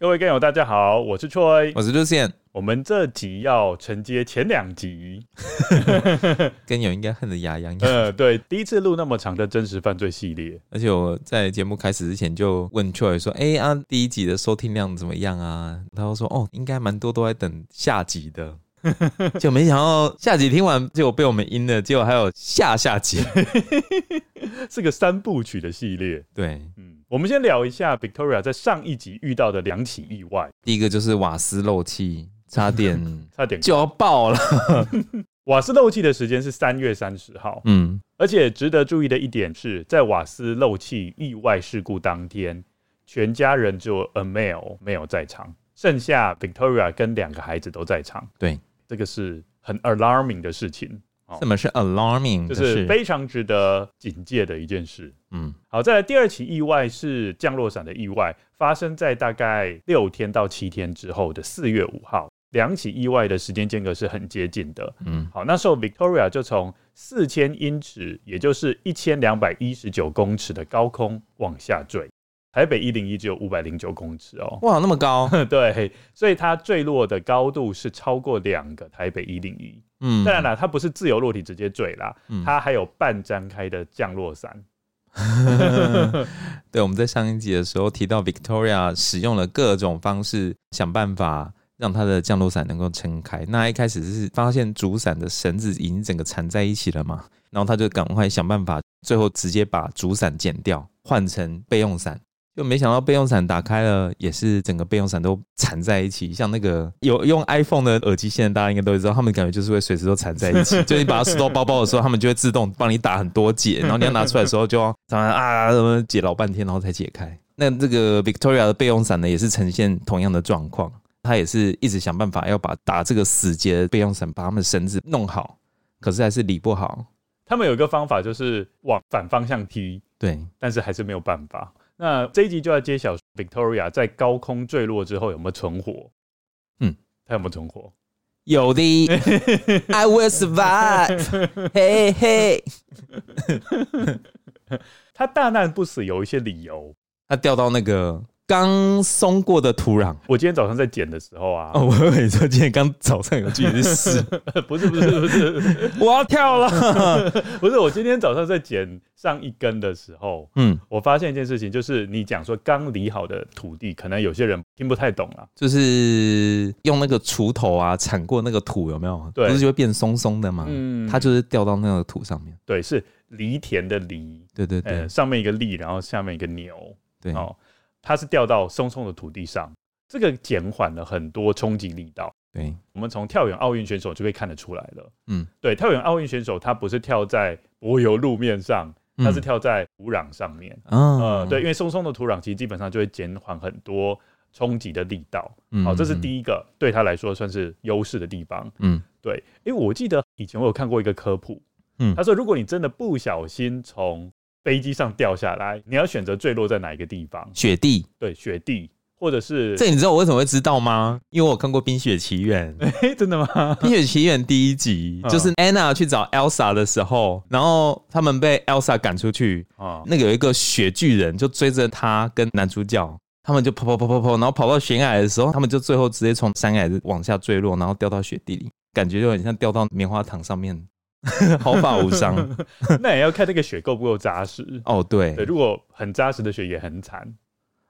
各位观友，大家好，我是 Troy，我是 Lucien。我们这集要承接前两集，跟友应该恨得牙痒痒。呃，对，第一次录那么长的真实犯罪系列，而且我在节目开始之前就问 Troy 说：“哎、欸、啊，第一集的收听量怎么样啊？”他就说：“哦，应该蛮多，都在等下集的。”就没想到下集听完，结果被我们阴了，结果还有下下集，是个三部曲的系列。对，嗯。我们先聊一下 Victoria 在上一集遇到的两起意外。第一个就是瓦斯漏气，差点 差点就要爆了。瓦斯漏气的时间是三月三十号。嗯，而且值得注意的一点是，在瓦斯漏气意外事故当天，全家人只有 Amel 没有在场，剩下 Victoria 跟两个孩子都在场。对，这个是很 alarming 的事情。什么是 alarming？就是非常值得警戒的一件事。嗯，好，再来第二起意外是降落伞的意外，发生在大概六天到七天之后的四月五号。两起意外的时间间隔是很接近的。嗯，好，那时候 Victoria 就从四千英尺，也就是一千两百一十九公尺的高空往下坠。台北一零一只有五百零九公尺哦，哇，那么高。对，所以它坠落的高度是超过两个台北一零一。嗯，当然了，它不是自由落体直接坠啦，嗯、它还有半张开的降落伞。对，我们在上一集的时候提到，Victoria 使用了各种方式想办法让它的降落伞能够撑开。那一开始是发现主伞的绳子已经整个缠在一起了嘛，然后他就赶快想办法，最后直接把主伞剪掉，换成备用伞。就没想到备用伞打开了，也是整个备用伞都缠在一起，像那个有用 iPhone 的耳机线，大家应该都知道，他们感觉就是会随时都缠在一起。就你把它收到包包的时候，他们就会自动帮你打很多结，然后你要拿出来的时候，就要常常啊什么解老半天，然后才解开。那这个 Victoria 的备用伞呢，也是呈现同样的状况，他也是一直想办法要把打这个死结的备用伞，把他们绳子弄好，可是还是理不好。他们有一个方法，就是往反方向踢，对，但是还是没有办法。那这一集就要揭晓 Victoria 在高空坠落之后有没有存活？嗯，他有没有存活？有的，I will survive。嘿嘿，他大难不死有一些理由，他掉到那个。刚松过的土壤，我今天早上在剪的时候啊，哦，我以为你说今天刚早上有去试，不是不是不是，我要跳了，不是，我今天早上在剪上一根的时候，嗯，我发现一件事情，就是你讲说刚理好的土地，可能有些人听不太懂啊，就是用那个锄头啊铲过那个土有没有？对，不是就会变松松的吗？嗯，它就是掉到那个土上面，对，是犁田的犁，对对对，上面一个犁，然后下面一个牛，对。哦。它是掉到松松的土地上，这个减缓了很多冲击力道。对，我们从跳远奥运选手就可以看得出来了。嗯，对，跳远奥运选手他不是跳在柏油路面上，他是跳在土壤上面。嗯，呃，对，因为松松的土壤其实基本上就会减缓很多冲击的力道。嗯，好，这是第一个对他来说算是优势的地方。嗯，对，因为我记得以前我有看过一个科普，嗯，他说如果你真的不小心从飞机上掉下来，你要选择坠落在哪一个地方？雪地，对，雪地，或者是这你知道我为什么会知道吗？因为我看过《冰雪奇缘》欸，真的吗？《冰雪奇缘》第一集就是 Anna 去找 Elsa 的时候，然后他们被 Elsa 赶出去，啊，那个有一个雪巨人就追着他跟男主角，他们就跑跑跑跑跑，然后跑到悬崖的时候，他们就最后直接从山崖往下坠落，然后掉到雪地里，感觉就很像掉到棉花糖上面，毫发无伤。那也要看那个雪够不够扎实哦。对，对，如果很扎实的雪也很惨。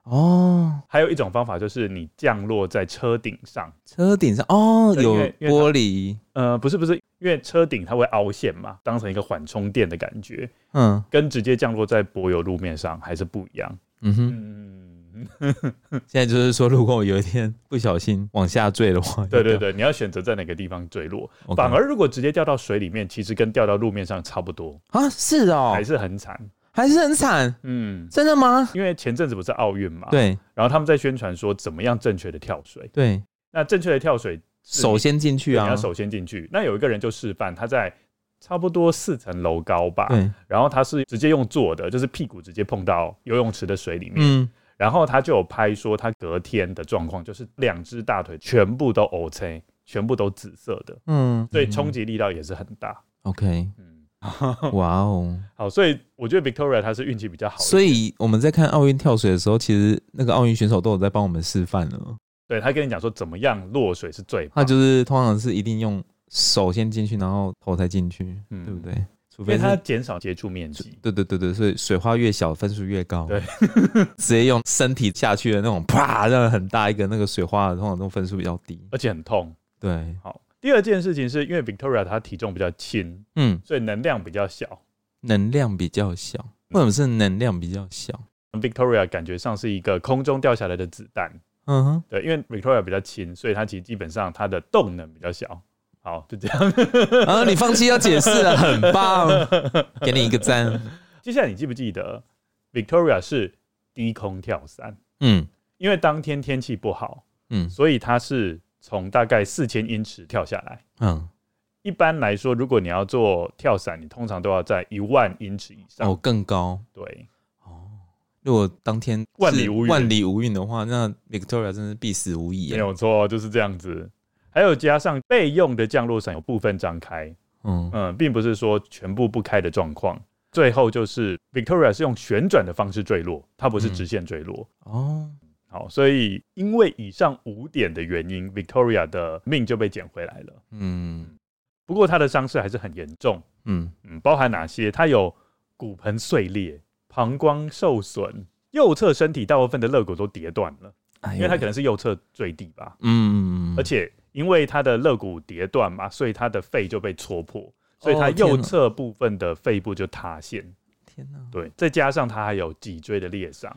哦，还有一种方法就是你降落在车顶上，车顶上哦，有玻璃，呃，不是不是，因为车顶它会凹陷嘛，当成一个缓冲垫的感觉，嗯，跟直接降落在柏油路面上还是不一样。嗯哼，嗯 现在就是说，如果我有一天不小心往下坠的话，对对对，你要选择在哪个地方坠落。反而如果直接掉到水里面，其实跟掉到路面上差不多。啊，是哦，还是很惨。还是很惨，嗯，真的吗？因为前阵子不是奥运嘛，对，然后他们在宣传说怎么样正确的跳水，对，那正确的跳水首先进去啊，你要首先进去。那有一个人就示范，他在差不多四层楼高吧，对，然后他是直接用坐的，就是屁股直接碰到游泳池的水里面，嗯，然后他就有拍说他隔天的状况就是两只大腿全部都 OK，全部都紫色的，嗯，所以冲击力道也是很大，OK，嗯。哇哦，好，所以我觉得 Victoria 她是运气比较好。所以我们在看奥运跳水的时候，其实那个奥运选手都有在帮我们示范了。对，他跟你讲说怎么样落水是最，他就是通常是一定用手先进去，然后头才进去，嗯，对不对？除非它减少接触面积。对对对对，所以水花越小分数越高。对，直接用身体下去的那种，啪，那个很大一个那个水花，通常都分数比较低，而且很痛。对，好。第二件事情是因为 Victoria 她体重比较轻，嗯，所以能量比较小。能量比较小，为什么是能量比较小？嗯，Victoria 感觉上是一个空中掉下来的子弹。嗯哼，对，因为 Victoria 比较轻，所以它其实基本上它的动能比较小。好，就这样。啊，你放弃要解释了，很棒，给你一个赞。接下来你记不记得 Victoria 是低空跳伞？嗯，因为当天天气不好，嗯，所以它是。从大概四千英尺跳下来，嗯，一般来说，如果你要做跳伞，你通常都要在一万英尺以上，哦，更高，对，哦，如果当天万里无云，万里无云的话，那 Victoria 真是必死无疑，没有错，就是这样子。还有加上备用的降落伞有部分张开，嗯嗯，并不是说全部不开的状况。最后就是 Victoria 是用旋转的方式坠落，它不是直线坠落，嗯，哦。好，所以因为以上五点的原因，Victoria 的命就被捡回来了。嗯，不过他的伤势还是很严重。嗯嗯，包含哪些？他有骨盆碎裂、膀胱受损、右侧身体大部分的肋骨都跌断了，哎、因为他可能是右侧坠地吧。嗯，而且因为他的肋骨跌断嘛，所以他的肺就被戳破，所以他右侧部分的肺部就塌陷。天哪！对，再加上他还有脊椎的裂伤。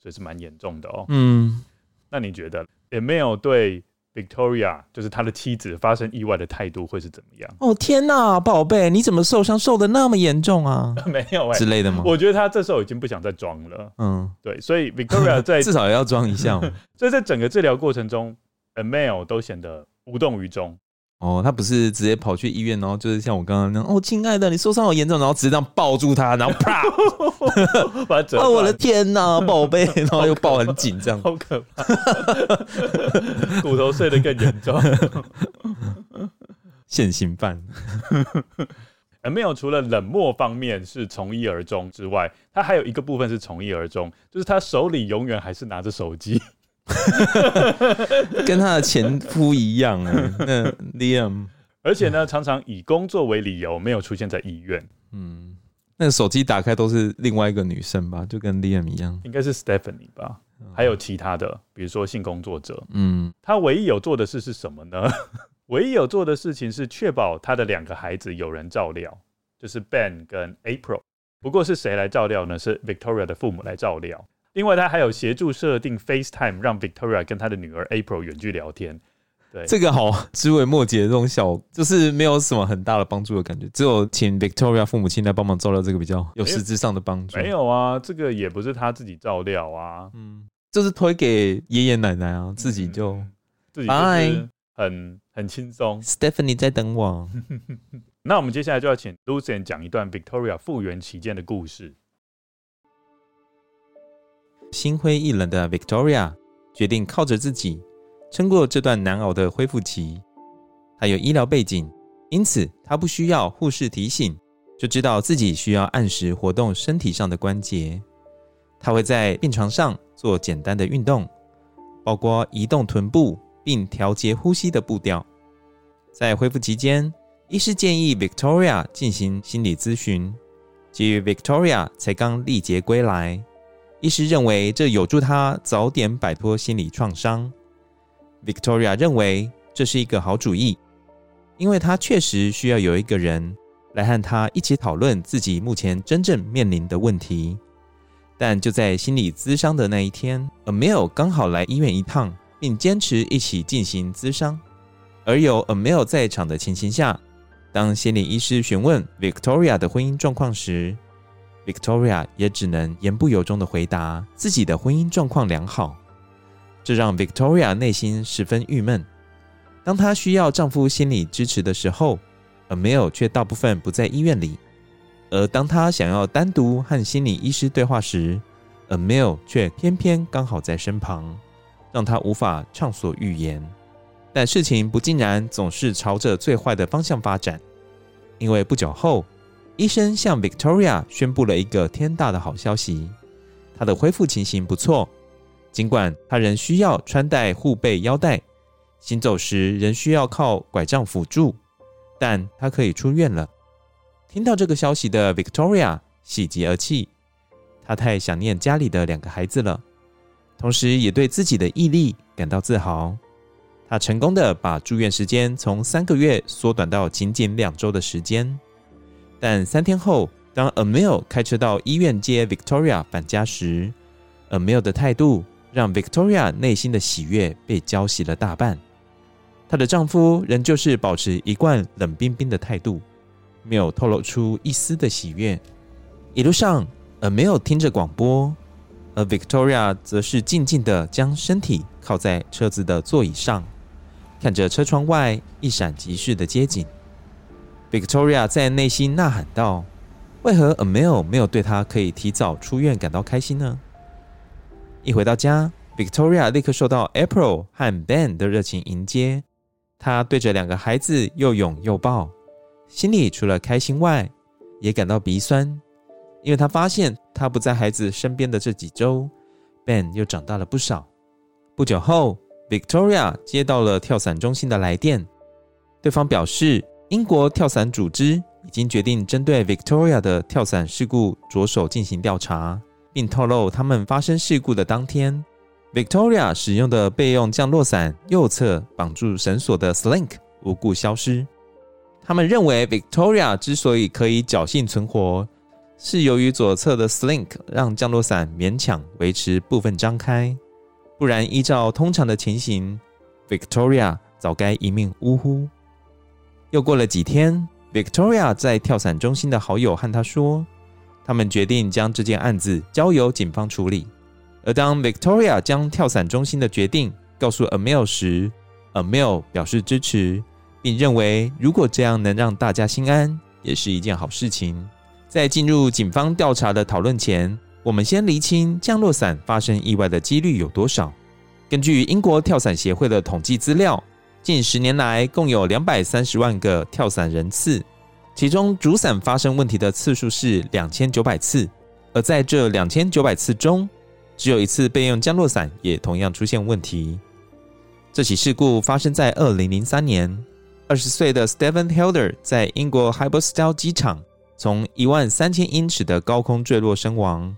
所以是蛮严重的哦。嗯，那你觉得 Emil 对 Victoria，就是他的妻子发生意外的态度会是怎么样？哦天哪，宝贝，你怎么受伤受的那么严重啊？没有之类的吗？我觉得他这时候已经不想再装了。嗯，对，所以 Victoria 在 至少也要装一下。所以在整个治疗过程中，Emil 都显得无动于衷。哦，他不是直接跑去医院，然后就是像我刚刚那样，哦，亲爱的，你受伤好严重，然后直接这样抱住他，然后啪 把他折。哦，我的天哪，宝贝，然后又抱很紧，这样好可怕，骨头碎得更严重，现行犯。而没有除了冷漠方面是从一而终之外，他还有一个部分是从一而终，就是他手里永远还是拿着手机。跟他的前夫一样啊，那 Liam，而且呢，常常以工作为理由没有出现在医院。嗯，那个手机打开都是另外一个女生吧，就跟 Liam 一样，应该是 Stephanie 吧，还有其他的，比如说性工作者。嗯，他唯一有做的事是什么呢？唯一有做的事情是确保他的两个孩子有人照料，就是 Ben 跟 April。不过是谁来照料呢？是 Victoria 的父母来照料。另外，他还有协助设定 FaceTime，让 Victoria 跟他的女儿 April 远距聊天。对，这个好枝微末节的这种小，就是没有什么很大的帮助的感觉。只有请 Victoria 父母亲来帮忙照料，这个比较有实质上的帮助。没有啊，这个也不是他自己照料啊，嗯，就是推给爷爷奶奶啊，自己就、嗯、自己就是很很轻松。Stephanie 在等我。那我们接下来就要请 Lucien 讲一段 Victoria 复原期间的故事。心灰意冷的 Victoria 决定靠着自己撑过这段难熬的恢复期。她有医疗背景，因此她不需要护士提醒，就知道自己需要按时活动身体上的关节。他会在病床上做简单的运动，包括移动臀部并调节呼吸的步调。在恢复期间，医师建议 Victoria 进行心理咨询。基于 Victoria 才刚历劫归来，医师认为这有助他早点摆脱心理创伤。Victoria 认为这是一个好主意，因为她确实需要有一个人来和她一起讨论自己目前真正面临的问题。但就在心理咨商的那一天，Amel 刚好来医院一趟，并坚持一起进行咨商。而有 Amel 在场的情形下，当心理医师询问 Victoria 的婚姻状况时，Victoria 也只能言不由衷地回答自己的婚姻状况良好。这让 Victoria 内心十分郁闷。当她需要丈夫心理支持的时候，Amil 却大部分不在医院里。而当她想要单独和心理医师对话时，Amil 却偏偏刚好在身旁，让她无法畅所欲言。但事情不尽然总是朝着最坏的方向发展，因为不久后，医生向 Victoria 宣布了一个天大的好消息：她的恢复情形不错，尽管她仍需要穿戴护背腰带，行走时仍需要靠拐杖辅助，但她可以出院了。听到这个消息的 Victoria 喜极而泣，她太想念家里的两个孩子了，同时也对自己的毅力感到自豪。她成功的把住院时间从三个月缩短到仅仅两周的时间。但三天后，当 Amil 开车到医院接 Victoria 返家时，Amil 的态度让 Victoria 内心的喜悦被浇熄了大半。她的丈夫仍旧是保持一贯冷冰冰的态度。没有透露出一丝的喜悦。一路上，Amil 听着广播，而 Victoria 则是静静地将身体靠在车子的座椅上，看着车窗外一闪即逝的街景。Victoria 在内心呐喊道：“为何 Amel 没有对她可以提早出院感到开心呢？”一回到家，Victoria 立刻受到 April 和 Ben 的热情迎接，她对着两个孩子又拥又抱。心里除了开心外，也感到鼻酸，因为她发现她不在孩子身边的这几周，Ben 又长大了不少。不久后，Victoria 接到了跳伞中心的来电，对方表示英国跳伞组织已经决定针对 Victoria 的跳伞事故着手进行调查，并透露他们发生事故的当天，Victoria 使用的备用降落伞右侧绑住绳索的 Slink 无故消失。他们认为，Victoria 之所以可以侥幸存活，是由于左侧的 Slink 让降落伞勉强维持部分张开，不然依照通常的情形，Victoria 早该一命呜呼。又过了几天，Victoria 在跳伞中心的好友和他说，他们决定将这件案子交由警方处理。而当 Victoria 将跳伞中心的决定告诉 Emil 时，Emil 表示支持。并认为，如果这样能让大家心安，也是一件好事情。在进入警方调查的讨论前，我们先厘清降落伞发生意外的几率有多少。根据英国跳伞协会的统计资料，近十年来共有两百三十万个跳伞人次，其中主伞发生问题的次数是两千九百次，而在这两千九百次中，只有一次备用降落伞也同样出现问题。这起事故发生在二零零三年。二十岁的 Stephen Helder 在英国 Hybostyle 机场从一万三千英尺的高空坠落身亡，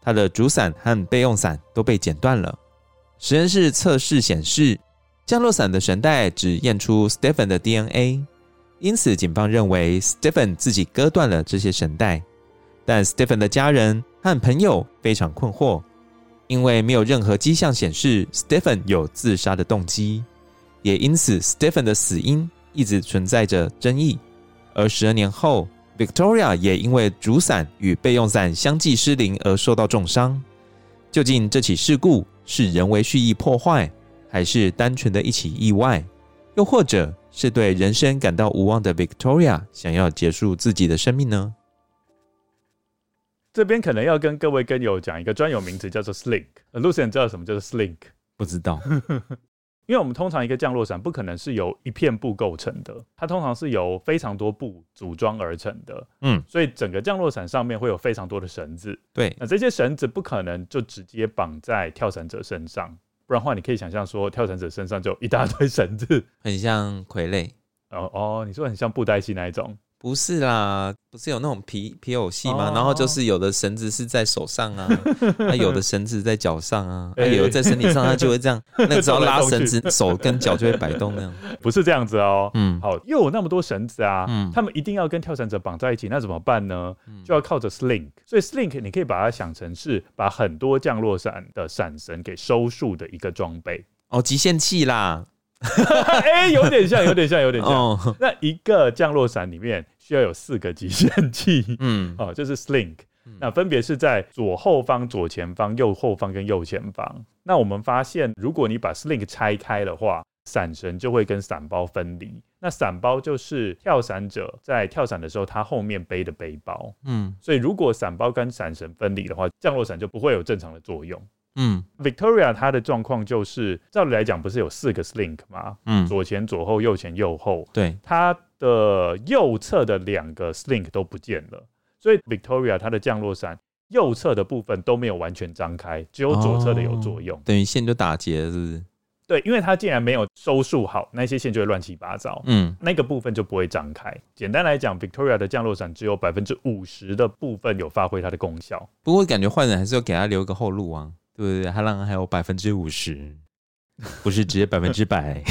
他的主伞和备用伞都被剪断了。实验室测试显示，降落伞的绳带只验出 Stephen 的 DNA，因此警方认为 Stephen 自己割断了这些绳带。但 Stephen 的家人和朋友非常困惑，因为没有任何迹象显示 Stephen 有自杀的动机。也因此，Stephen 的死因一直存在着争议。而十二年后，Victoria 也因为主伞与备用伞相继失灵而受到重伤。究竟这起事故是人为蓄意破坏，还是单纯的一起意外？又或者是对人生感到无望的 Victoria 想要结束自己的生命呢？这边可能要跟各位跟友讲一个专有名词，叫做 Slink。Lucien 知道什么叫做 Slink？不知道。因为我们通常一个降落伞不可能是由一片布构成的，它通常是由非常多布组装而成的。嗯，所以整个降落伞上面会有非常多的绳子。对，那这些绳子不可能就直接绑在跳伞者身上，不然的话，你可以想象说，跳绳者身上就一大堆 绳子，很像傀儡。哦哦，你说很像布袋戏那一种。不是啦，不是有那种皮皮偶戏吗？Oh. 然后就是有的绳子是在手上啊，那 有的绳子在脚上啊，欸、有的在身体上，它就会这样。那只要拉绳子，手跟脚就会摆动那样。不是这样子哦。嗯，好，又有那么多绳子啊，嗯，他们一定要跟跳伞者绑在一起，那怎么办呢？就要靠着 slink。所以 slink 你可以把它想成是把很多降落伞的伞绳给收束的一个装备。哦，极限器啦。哎、欸，有点像，有点像，有点像。Oh. 那一个降落伞里面需要有四个极限器，嗯，哦，就是 slink，那分别是在左后方、左前方、右后方跟右前方。那我们发现，如果你把 slink 拆开的话，伞绳就会跟伞包分离。那伞包就是跳伞者在跳伞的时候，他后面背的背包。嗯，所以如果伞包跟伞绳分离的话，降落伞就不会有正常的作用。嗯，Victoria 它的状况就是，照理来讲不是有四个 slink 吗？嗯，左前、左后、右前、右后。对，它的右侧的两个 slink 都不见了，所以 Victoria 它的降落伞右侧的部分都没有完全张开，只有左侧的有作用。哦，等于线就打结了，是不是？对，因为它竟然没有收束好，那些线就会乱七八糟。嗯，那个部分就不会张开。简单来讲，Victoria 的降落伞只有百分之五十的部分有发挥它的功效。不过感觉换人还是要给他留一个后路啊。对对让还有百分之五十，不是直接百分之百，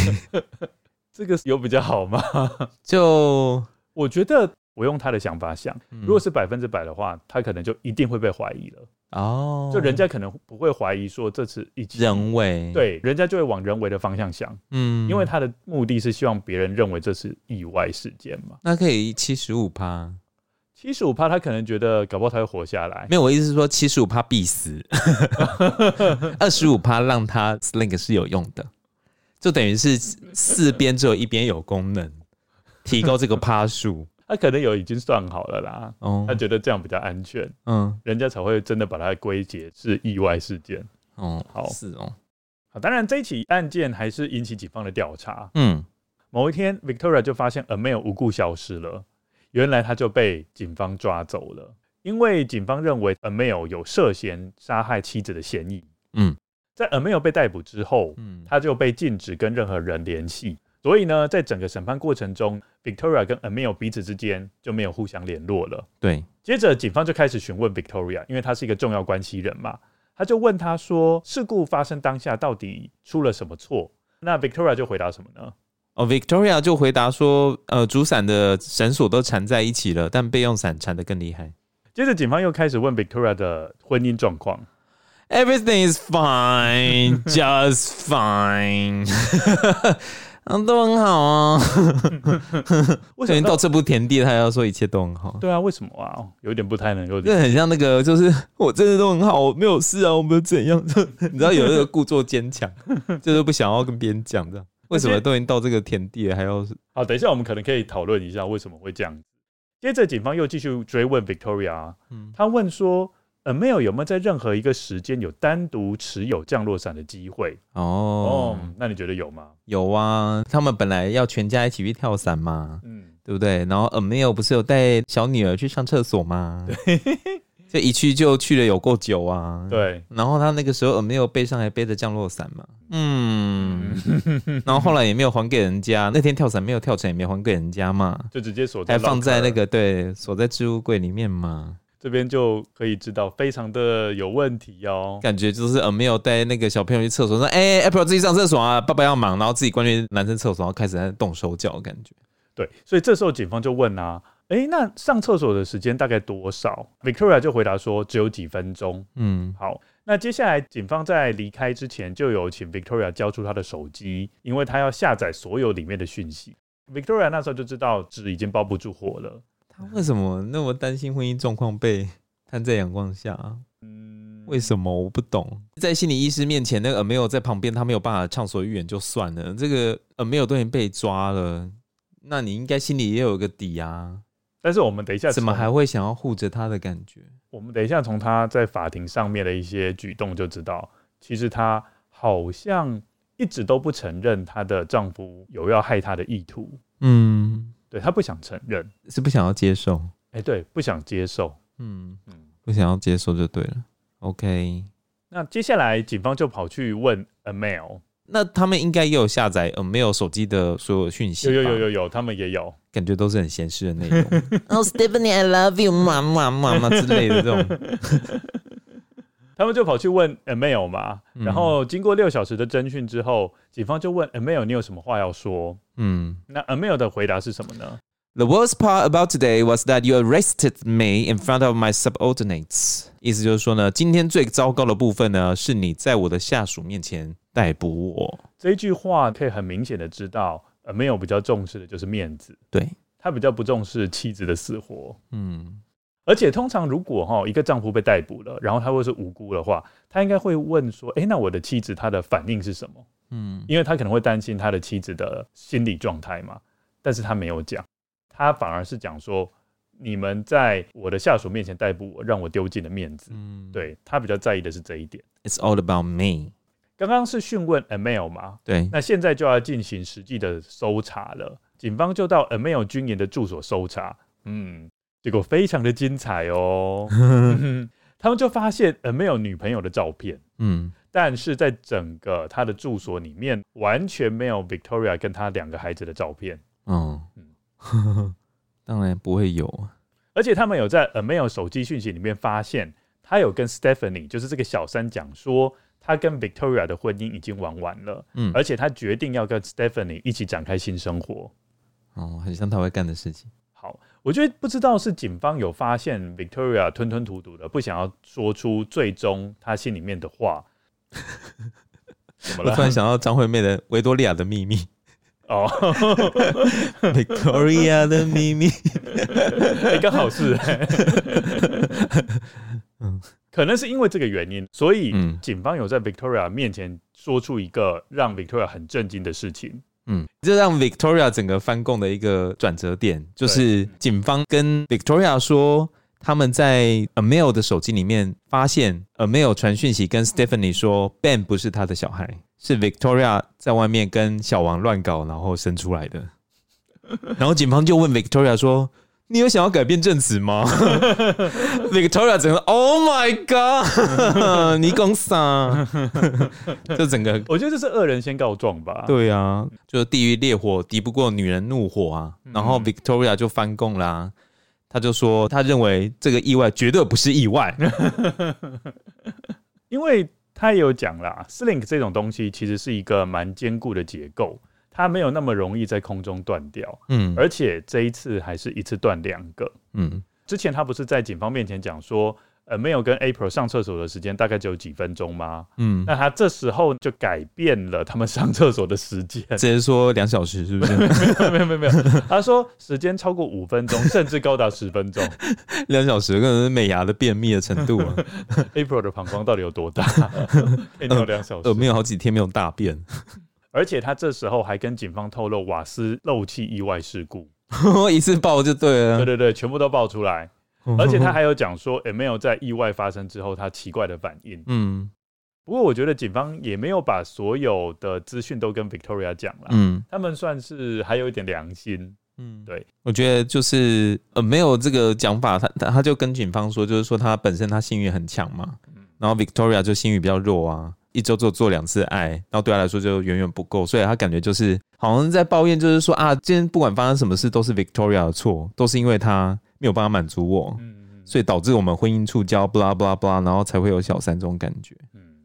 这个有比较好吗？就我觉得，我用他的想法想，如果是百分之百的话，他可能就一定会被怀疑了。哦，就人家可能不会怀疑说这次一人为，对，人家就会往人为的方向想。嗯，因为他的目的是希望别人认为这是意外事件嘛。那可以七十五趴。七十五趴，他可能觉得搞不好他会活下来。没有，我意思是说七十五趴必死，二十五趴让他 sling 是有用的，就等于是四边只有一边有功能，提高这个趴数。他可能有已经算好了啦，哦，他觉得这样比较安全，嗯，人家才会真的把它归结是意外事件。哦，好，是哦，好，当然这一起案件还是引起警方的调查。嗯，某一天，Victoria 就发现 Amel 无故消失了。原来他就被警方抓走了，因为警方认为 Amel 有涉嫌杀害妻子的嫌疑。嗯，在 Amel 被逮捕之后，嗯，他就被禁止跟任何人联系。所以呢，在整个审判过程中，Victoria 跟 Amel 彼此之间就没有互相联络了。对，接着警方就开始询问 Victoria，因为他是一个重要关系人嘛，他就问他说：“事故发生当下到底出了什么错？”那 Victoria 就回答什么呢？哦，Victoria 就回答说：“呃，主伞的绳索都缠在一起了，但备用伞缠得更厉害。”接着，警方又开始问 Victoria 的婚姻状况。Everything is fine, just fine。嗯，都很好啊。为什么到这步田地，他要说一切都很好？对啊，为什么啊？有点不太能够。这很像那个，就是我真的都很好，我没有事啊，我没有怎样。你知道有那个故作坚强，就是不想要跟别人讲这样。为什么都已经到这个田地了，还要好？等一下，我们可能可以讨论一下为什么会这样子。接着，警方又继续追问 Victoria，嗯，他问说，Amel 有没有在任何一个时间有单独持有降落伞的机会？哦，哦，那你觉得有吗？有啊，他们本来要全家一起去跳伞嘛，嗯，对不对？然后 Amel 不是有带小女儿去上厕所吗？对。这一去就去了有够久啊！对，然后他那个时候没有背上，还背着降落伞嘛。嗯，然后后来也没有还给人家，那天跳伞没有跳成，也没还给人家嘛，就直接锁在，还放在那个对，锁在置物柜里面嘛。这边就可以知道非常的有问题哦，感觉就是呃没有带那个小朋友去厕所，说哎，Apple 自己上厕所啊，爸爸要忙，然后自己关进男生厕所，然后开始在动手脚，感觉。对，所以这时候警方就问啊。哎，那上厕所的时间大概多少？Victoria 就回答说只有几分钟。嗯，好，那接下来警方在离开之前就有请 Victoria 交出她的手机，因为她要下载所有里面的讯息。Victoria 那时候就知道纸已经包不住火了。他为什么那么担心婚姻状况被摊在阳光下？嗯，为什么我不懂？在心理医师面前，那个 Amel 在旁边，他没有办法畅所欲言就算了。这个 Amel 都已经被抓了，那你应该心里也有个底啊。但是我们等一下怎么还会想要护着他的感觉？我们等一下从他在法庭上面的一些举动就知道，其实他好像一直都不承认她的丈夫有要害她的意图。嗯，对，她不想承认，是不想要接受。哎、欸，对，不想接受。嗯嗯，不想要接受就对了。OK，那接下来警方就跑去问 Amel。那他们应该也有下载 Amel 手机的所有讯息，有有有有有，他们也有，感觉都是很闲适的内容。哦、oh,，Stephanie，I love you，妈妈妈妈之类的这种。他们就跑去问 Amel 嘛，然后经过六小时的侦讯之后，警方就问 Amel 你有什么话要说？嗯，那 Amel 的回答是什么呢？The worst part about today was that you arrested me in front of my subordinates。意思就是说呢，今天最糟糕的部分呢，是你在我的下属面前逮捕我。这一句话可以很明显的知道，Amel 比较重视的就是面子，对，他比较不重视妻子的死活。嗯。而且通常，如果哈一个丈夫被逮捕了，然后他会是无辜的话，他应该会问说：“哎、欸，那我的妻子她的反应是什么？”嗯，因为他可能会担心他的妻子的心理状态嘛。但是他没有讲，他反而是讲说：“你们在我的下属面前逮捕我，让我丢尽了面子。”嗯，对，他比较在意的是这一点。It's all about me。刚刚是讯问 Amel 嘛？对，那现在就要进行实际的搜查了。警方就到 Amel 军营的住所搜查。嗯。结果非常的精彩哦，他们就发现 Amel 女朋友的照片，嗯，但是在整个他的住所里面完全没有 Victoria 跟他两个孩子的照片，哦、嗯，当然不会有，而且他们有在 Email 手机讯息里面发现，他有跟 Stephanie 就是这个小三讲说，他跟 Victoria 的婚姻已经玩完了，嗯，而且他决定要跟 Stephanie 一起展开新生活，哦，很像他会干的事情。好，我觉得不知道是警方有发现 Victoria 吞吞吐吐的，不想要说出最终他心里面的话。我突然想到张惠妹的《维多利亚的秘密》哦，Victoria 的秘密，哎，刚好是，嗯，可能是因为这个原因，所以警方有在 Victoria 面前说出一个让 Victoria 很震惊的事情。嗯，这让 Victoria 整个翻供的一个转折点，就是警方跟 Victoria 说，他们在 Amel 的手机里面发现 Amel 传讯息跟 Stephanie 说 Ben 不是他的小孩，是 Victoria 在外面跟小王乱搞，然后生出来的。然后警方就问 Victoria 说。你有想要改变证词吗？Victoria 整个 Oh my God！你讲啥？这整个，我觉得这是恶人先告状吧。对啊，就是地狱烈火敌不过女人怒火啊。然后 Victoria 就翻供啦，他就说他认为这个意外绝对不是意外，因为他也有讲啦 s l i n k 这种东西其实是一个蛮坚固的结构。它没有那么容易在空中断掉，嗯，而且这一次还是一次断两个，嗯，之前他不是在警方面前讲说，呃，没有跟 April 上厕所的时间大概只有几分钟吗？嗯，那他这时候就改变了他们上厕所的时间，直接说两小时是不是？没有没有没有，他说时间超过五分钟，甚至高达十分钟，两小时可能是美牙的便秘的程度啊。April 的膀胱到底有多大？可以尿两小时？呃，没有好几天没有大便。而且他这时候还跟警方透露瓦斯漏气意外事故，一次爆就对了。对对对，全部都爆出来。而且他还有讲说，也没有在意外发生之后他奇怪的反应。嗯，不过我觉得警方也没有把所有的资讯都跟 Victoria 讲了。嗯，他们算是还有一点良心。嗯，对，我觉得就是呃没有这个讲法，他他他就跟警方说，就是说他本身他性欲很强嘛，然后 Victoria 就性欲比较弱啊。一周做做两次爱，然后对他来说就远远不够，所以他感觉就是好像在抱怨，就是说啊，今天不管发生什么事都是 Victoria 的错，都是因为他没有办法满足我，所以导致我们婚姻触礁，blah blah blah，然后才会有小三这种感觉，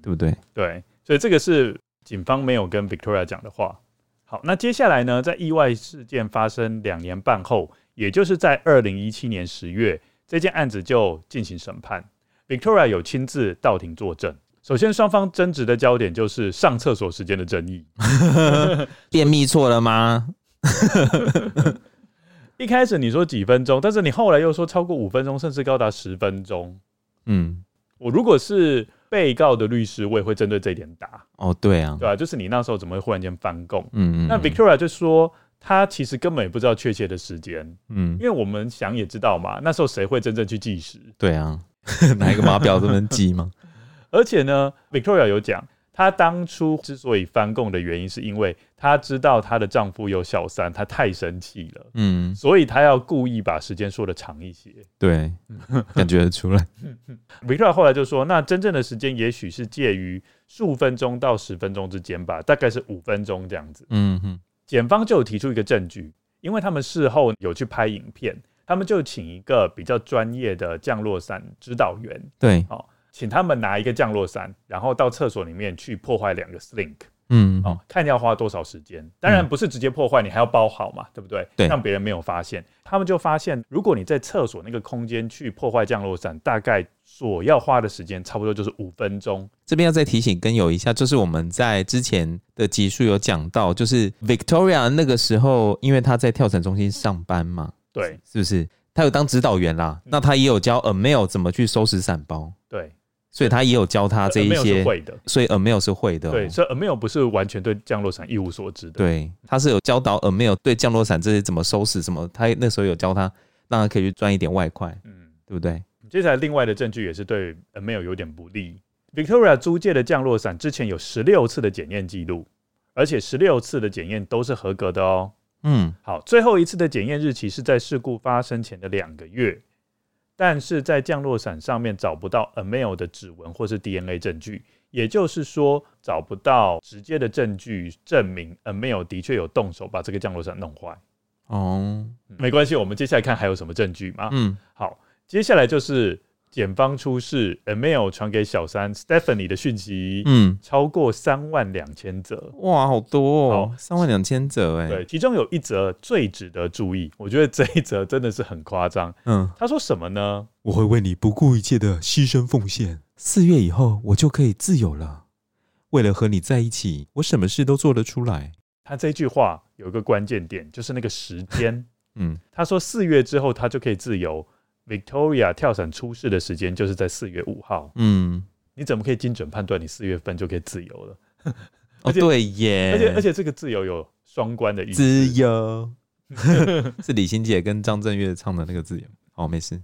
对不对？对，所以这个是警方没有跟 Victoria 讲的话。好，那接下来呢，在意外事件发生两年半后，也就是在二零一七年十月，这件案子就进行审判，Victoria 有亲自到庭作证。首先，双方争执的焦点就是上厕所时间的争议。便秘错了吗？一开始你说几分钟，但是你后来又说超过五分钟，甚至高达十分钟。嗯，我如果是被告的律师，我也会针对这一点打。哦，对啊，对啊，就是你那时候怎么会忽然间翻供？嗯，嗯嗯。那 Victoria 就说，他其实根本也不知道确切的时间。嗯，因为我们想也知道嘛，那时候谁会真正去计时？对啊，哪一个码表这么记吗？而且呢，Victoria 有讲，她当初之所以翻供的原因，是因为她知道她的丈夫有小三，她太生气了，嗯，所以她要故意把时间说的长一些。对，感觉得出来。Victoria 后来就说，那真正的时间也许是介于数分钟到十分钟之间吧，大概是五分钟这样子。嗯哼，检方就有提出一个证据，因为他们事后有去拍影片，他们就请一个比较专业的降落伞指导员，对，好。请他们拿一个降落伞，然后到厕所里面去破坏两个 Slink，嗯，哦，看要花多少时间。当然不是直接破坏，你还要包好嘛，对不对？对，让别人没有发现。他们就发现，如果你在厕所那个空间去破坏降落伞，大概所要花的时间差不多就是五分钟。这边要再提醒跟友一下，就是我们在之前的集数有讲到，就是 Victoria 那个时候，因为他在跳伞中心上班嘛，对，是不是？他有当指导员啦，嗯、那他也有教 Amel 怎么去收拾伞包，对。所以他也有教他这一些，会的。所以 Amel 是会的，对，所以 Amel 不是完全对降落伞一无所知的。对，他是有教导 Amel 对降落伞这些怎么收拾什么，他那时候有教他，让他可以去赚一点外快，嗯，对不对？接下来另外的证据也是对 Amel 有点不利。Victoria 租借的降落伞之前有十六次的检验记录，而且十六次的检验都是合格的哦。嗯，好，最后一次的检验日期是在事故发生前的两个月。但是在降落伞上面找不到 Amel 的指纹或是 DNA 证据，也就是说找不到直接的证据证明 Amel 的确有动手把这个降落伞弄坏。哦、嗯，没关系，我们接下来看还有什么证据吗？嗯，好，接下来就是。检方出示 email 传给小三 Stephanie 的讯息，嗯，超过三万两千则，哇，好多哦，三万两千则，哎，对，其中有一则最值得注意，我觉得这一则真的是很夸张，嗯，他说什么呢？我会为你不顾一切的牺牲奉献，四月以后我就可以自由了，为了和你在一起，我什么事都做得出来。他这句话有一个关键点，就是那个时间，嗯，他说四月之后他就可以自由。Victoria 跳伞出事的时间就是在四月五号。嗯，你怎么可以精准判断你四月份就可以自由了？哦，对耶，而且而且这个自由有双关的意思。自由 是李心洁跟张震岳唱的那个自由。哦，没事。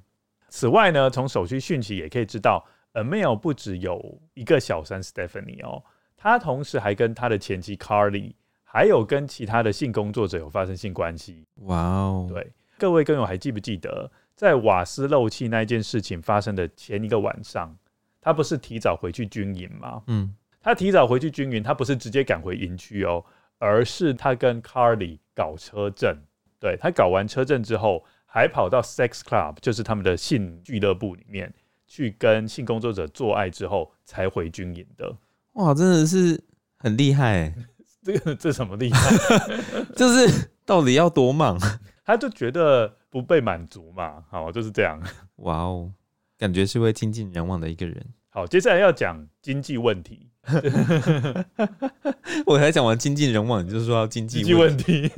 此外呢，从手机讯息也可以知道，Amel 不只有一个小三 Stephanie 哦，他同时还跟他的前妻 Carly，还有跟其他的性工作者有发生性关系。哇哦，对，各位跟友还记不记得？在瓦斯漏气那件事情发生的前一个晚上，他不是提早回去军营吗？嗯，他提早回去军营，他不是直接赶回营区哦，而是他跟 Carly 搞车震。对，他搞完车震之后，还跑到 Sex Club，就是他们的性俱乐部里面去跟性工作者做爱之后，才回军营的。哇，真的是很厉害！这个这什么厉害？就是到底要多忙？他就觉得。不被满足嘛？好，就是这样。哇哦，感觉是会精尽人亡的一个人。好，接下来要讲经济问题。我才讲完精尽人亡，你就是说要经济问题。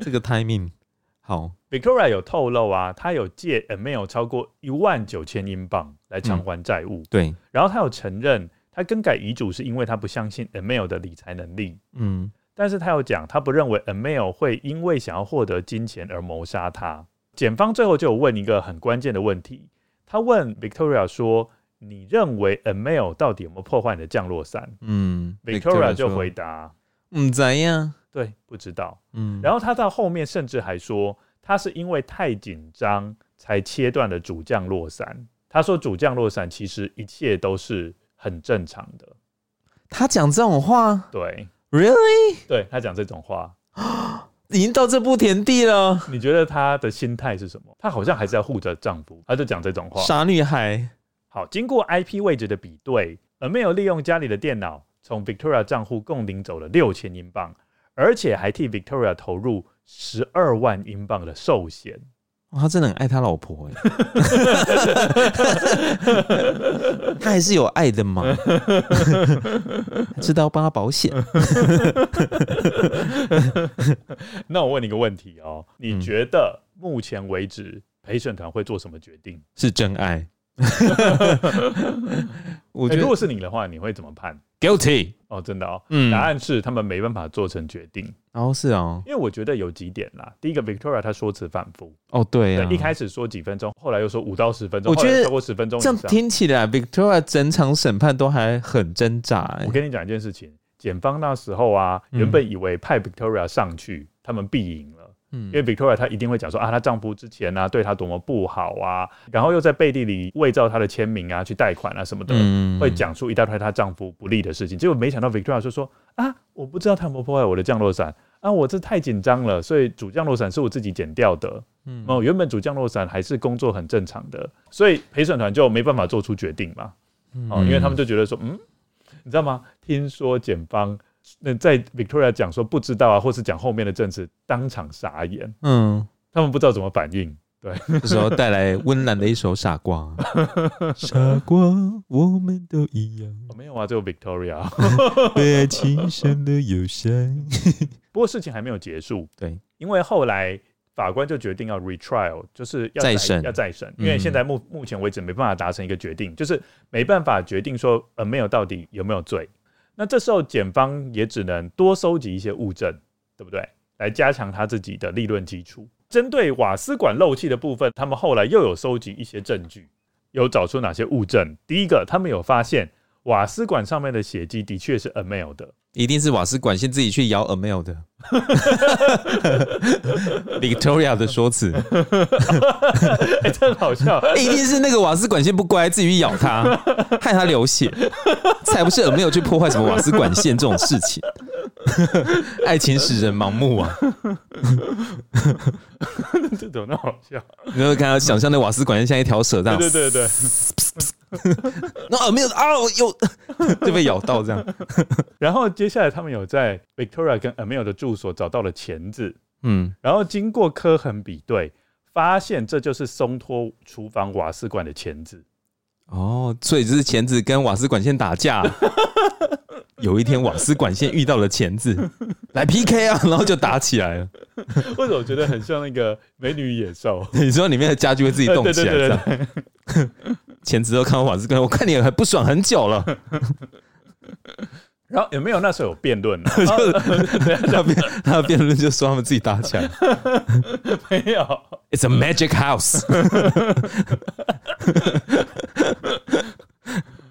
这个 timing 好。Victoria 有透露啊，他有借 Amel 超过一万九千英镑来偿还债务。嗯。对，然后他有承认，他更改遗嘱是因为他不相信 Amel 的理财能力。嗯，但是他有讲，他不认为 Amel 会因为想要获得金钱而谋杀他。检方最后就有问一个很关键的问题，他问 Victoria 说：“你认为 Amel 到底有没有破坏你的降落伞？”嗯，Victoria 就回答：“嗯，怎样？对，不知道。”嗯，然后他到后面甚至还说，他是因为太紧张才切断了主降落伞。他说主降落伞其实一切都是很正常的。他讲这种话？对，Really？对，他讲这种话。已经到这步田地了，你觉得她的心态是什么？她好像还是要护着丈夫，她就讲这种话。傻女孩。好，经过 IP 位置的比对而没有利用家里的电脑从 Victoria 账户共领走了六千英镑，而且还替 Victoria 投入十二万英镑的寿险。他真的很爱他老婆哎，他还是有爱的嘛，知道帮他保险。那我问你个问题哦，你觉得目前为止陪审团会做什么决定？是真爱？我觉得、欸、如果是你的话，你会怎么判？Guilty 哦，真的哦，嗯，答案是他们没办法做成决定。哦，是哦，因为我觉得有几点啦。第一个，Victoria 她说辞反复。哦，对啊，一开始说几分钟，后来又说五到十分钟，我觉得超过十分钟。这样听起来，Victoria 整场审判都还很挣扎。我跟你讲一件事情，检方那时候啊，原本以为派 Victoria 上去，他们必赢了。嗯，因为 Victoria 她一定会讲说啊，她丈夫之前啊对她多么不好啊，然后又在背地里伪造她的签名啊，去贷款啊什么的，嗯、会讲出一大堆她丈夫不利的事情。结果没想到 Victoria 就说啊，我不知道他有没有破坏我的降落伞啊，我这太紧张了，所以主降落伞是我自己剪掉的。嗯，哦，原本主降落伞还是工作很正常的，所以陪审团就没办法做出决定嘛。哦，因为他们就觉得说，嗯，你知道吗？听说检方。那在 Victoria 讲说不知道啊，或是讲后面的证词，当场傻眼。嗯，他们不知道怎么反应。对，这时候带来温岚的一首 《傻瓜》。傻瓜，我们都一样。没有啊，只有 Victoria。被爱情伤的忧伤。不过事情还没有结束。对，因为后来法官就决定要 retrial，就是要再审，要再审。因为现在目目前为止没办法达成一个决定，就是没办法决定说呃没有到底有没有罪。那这时候，检方也只能多收集一些物证，对不对？来加强他自己的立论基础。针对瓦斯管漏气的部分，他们后来又有收集一些证据，有找出哪些物证？第一个，他们有发现瓦斯管上面的血迹的确是 Amel 的。一定是瓦斯管线自己去摇 Amel 的，Victoria 的说辞，哎，真好笑！一定是那个瓦斯管线不乖，自己去咬它，害它流血，才不是 Amel 去破坏什么瓦斯管线这种事情。爱情使人盲目啊！这怎么那么好笑？你会看到想象那瓦斯管线像一条蛇这样，对对对对。那 Amel 啊，我又就被咬到这样。然后接下来他们有在 Victoria 跟 Amel 的住所找到了钳子，嗯，然后经过刻痕比对，发现这就是松脱厨房瓦斯管的钳子。哦，所以这是钳子跟瓦斯管线打架。有一天瓦斯管线遇到了钳子，来 PK 啊，然后就打起来了。为什么我觉得很像那个美女野兽？你说里面的家具会自己动起来。钳子都看到瓦斯管，我看你很不爽很久了。然后有没有那时候有辩论？就他辩 他辩论就说他们自己打起来。没有，It's a magic house。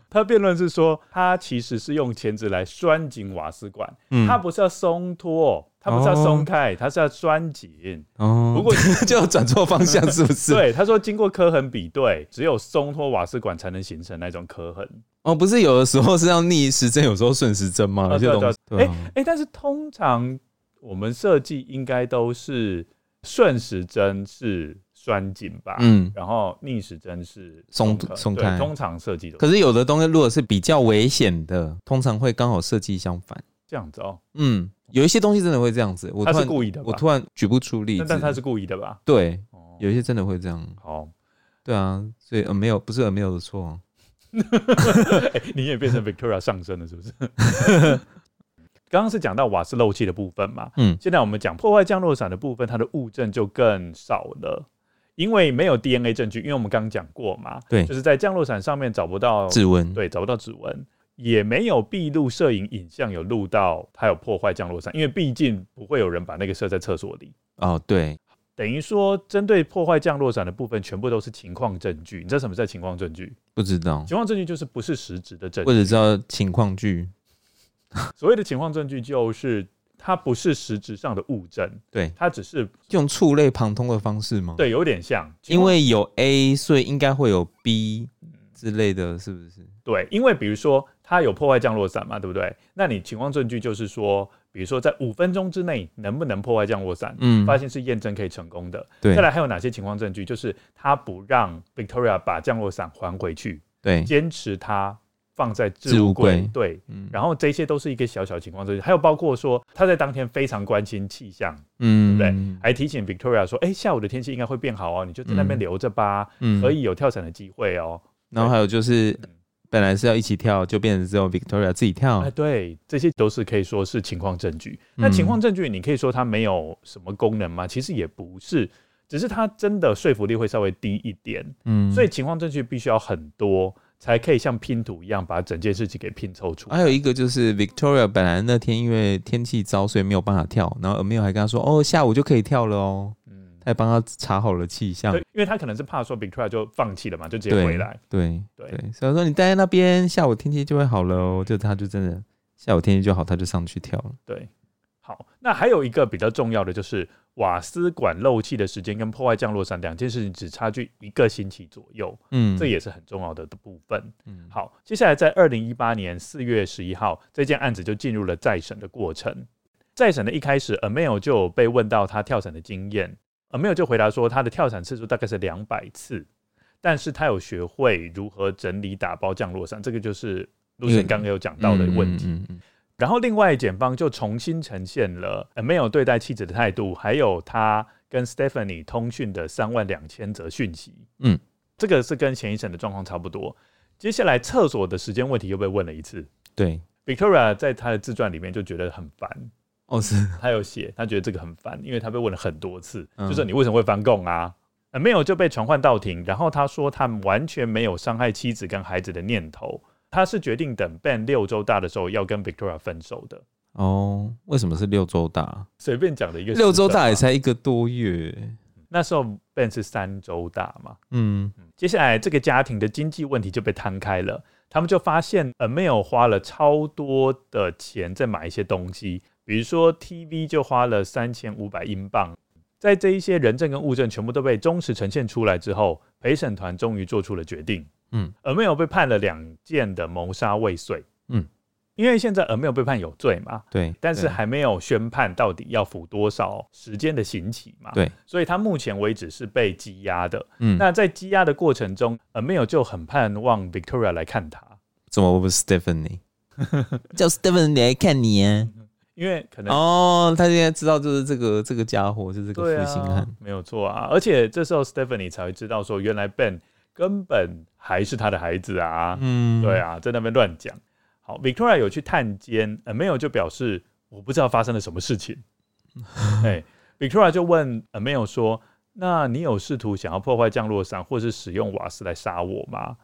他辩论是说，他其实是用钳子来拴紧瓦斯管，嗯、他不是要松脱，他不是要松开，他、哦、是要拴紧。哦，不过就要转错方向，是不是？对，他说经过刻痕比对，只有松脱瓦斯管才能形成那种刻痕。哦，不是有的时候是要逆时针，有时候顺时针吗？有些东西，哎哎，但是通常我们设计应该都是顺时针是。拴紧吧，嗯，然后逆时针是松松开，通常设计的。可是有的东西如果是比较危险的，通常会刚好设计相反。这样子哦，嗯，有一些东西真的会这样子。我他是故意的，我突然举不出例子，但他是故意的吧？对，有一些真的会这样。好，对啊，所以呃没有，不是呃没有的错。你也变成 Victoria 上身了，是不是？刚刚是讲到瓦斯漏气的部分嘛，嗯，现在我们讲破坏降落伞的部分，它的物证就更少了。因为没有 DNA 证据，因为我们刚刚讲过嘛，对，就是在降落伞上面找不到指纹，对，找不到指纹，也没有闭路摄影影像有录到他有破坏降落伞，因为毕竟不会有人把那个设在厕所里。哦，对，等于说针对破坏降落伞的部分，全部都是情况证据。你知道什么叫情况证据？不知道，情况证据就是不是实质的证据，或者叫情况据。所谓的情况证据就是。它不是实质上的物证，对，它只是用触类旁通的方式吗？对，有点像，因为有 A，所以应该会有 B 之类的，是不是？对，因为比如说它有破坏降落伞嘛，对不对？那你情况证据就是说，比如说在五分钟之内能不能破坏降落伞？嗯，发现是验证可以成功的。对，再来还有哪些情况证据？就是他不让 Victoria 把降落伞还回去，对，坚持他。放在置物柜，对，嗯、然后这些都是一个小小情况，这些还有包括说他在当天非常关心气象，嗯，对不对？还提醒 Victoria 说，哎，下午的天气应该会变好哦，你就在那边留着吧，嗯，可以有跳伞的机会哦。然后还有就是，本来是要一起跳，就变成只有 Victoria 自己跳，哎，对，这些都是可以说是情况证据。那情况证据，你可以说它没有什么功能吗？其实也不是。只是它真的说服力会稍微低一点。嗯，所以情况证据必须要很多，才可以像拼图一样把整件事情给拼凑出来。还有一个就是 Victoria 本来那天因为天气糟，所以没有办法跳，然后 Amil 还跟他说：“哦，下午就可以跳了哦。”嗯，他还帮他查好了气象，因为他可能是怕说 Victoria 就放弃了嘛，就直接回来。对对对，所以说你待在那边，下午天气就会好了哦。就他就真的下午天气就好，他就上去跳了。对，好，那还有一个比较重要的就是。瓦斯管漏气的时间跟破坏降落伞两件事情只差距一个星期左右，嗯，这也是很重要的的部分。嗯，好，接下来在二零一八年四月十一号，这件案子就进入了再审的过程。再审的一开始，Amel 就有被问到他跳伞的经验，Amil 就回答说他的跳伞次数大概是两百次，但是他有学会如何整理打包降落伞，这个就是 Lucien 刚刚有讲到的问题。嗯嗯嗯嗯然后，另外检方就重新呈现了 Amil 对待妻子的态度，还有他跟 Stephanie 通讯的三万两千则讯息。嗯，这个是跟前一审的状况差不多。接下来，厕所的时间问题又被问了一次。对，Victoria 在他的自传里面就觉得很烦。哦，是，他有写，他觉得这个很烦，因为他被问了很多次，嗯、就说你为什么会翻供啊？Amil 就被传唤到庭，然后他说他完全没有伤害妻子跟孩子的念头。他是决定等 Ben 六周大的时候要跟 Victoria 分手的哦。为什么是六周大？随便讲的一个六周大也才一个多月，那时候 Ben 是三周大嘛。嗯，接下来这个家庭的经济问题就被摊开了，他们就发现 Amil 花了超多的钱在买一些东西，比如说 TV 就花了三千五百英镑。在这一些人证跟物证全部都被忠实呈现出来之后，陪审团终于做出了决定。嗯，Amil 被判了两件的谋杀未遂。嗯，因为现在 Amil 被判有罪嘛，对，但是还没有宣判到底要服多少时间的刑期嘛，对，所以他目前为止是被羁押的。嗯，那在羁押的过程中，Amil 就很盼望 Victoria 来看他。怎么不是 Stephanie？叫 Stephanie 来看你啊？因为可能哦，他现在知道就是这个这个家伙就是这个负心汉，没有错啊。而且这时候 Stephanie 才会知道说，原来 Ben 根本。还是他的孩子啊，嗯，对啊，在那边乱讲。好，Victoria 有去探监，Amil 就表示我不知道发生了什么事情。哎，Victoria 就问 Amil 说：“那你有试图想要破坏降落伞，或是使用瓦斯来杀我吗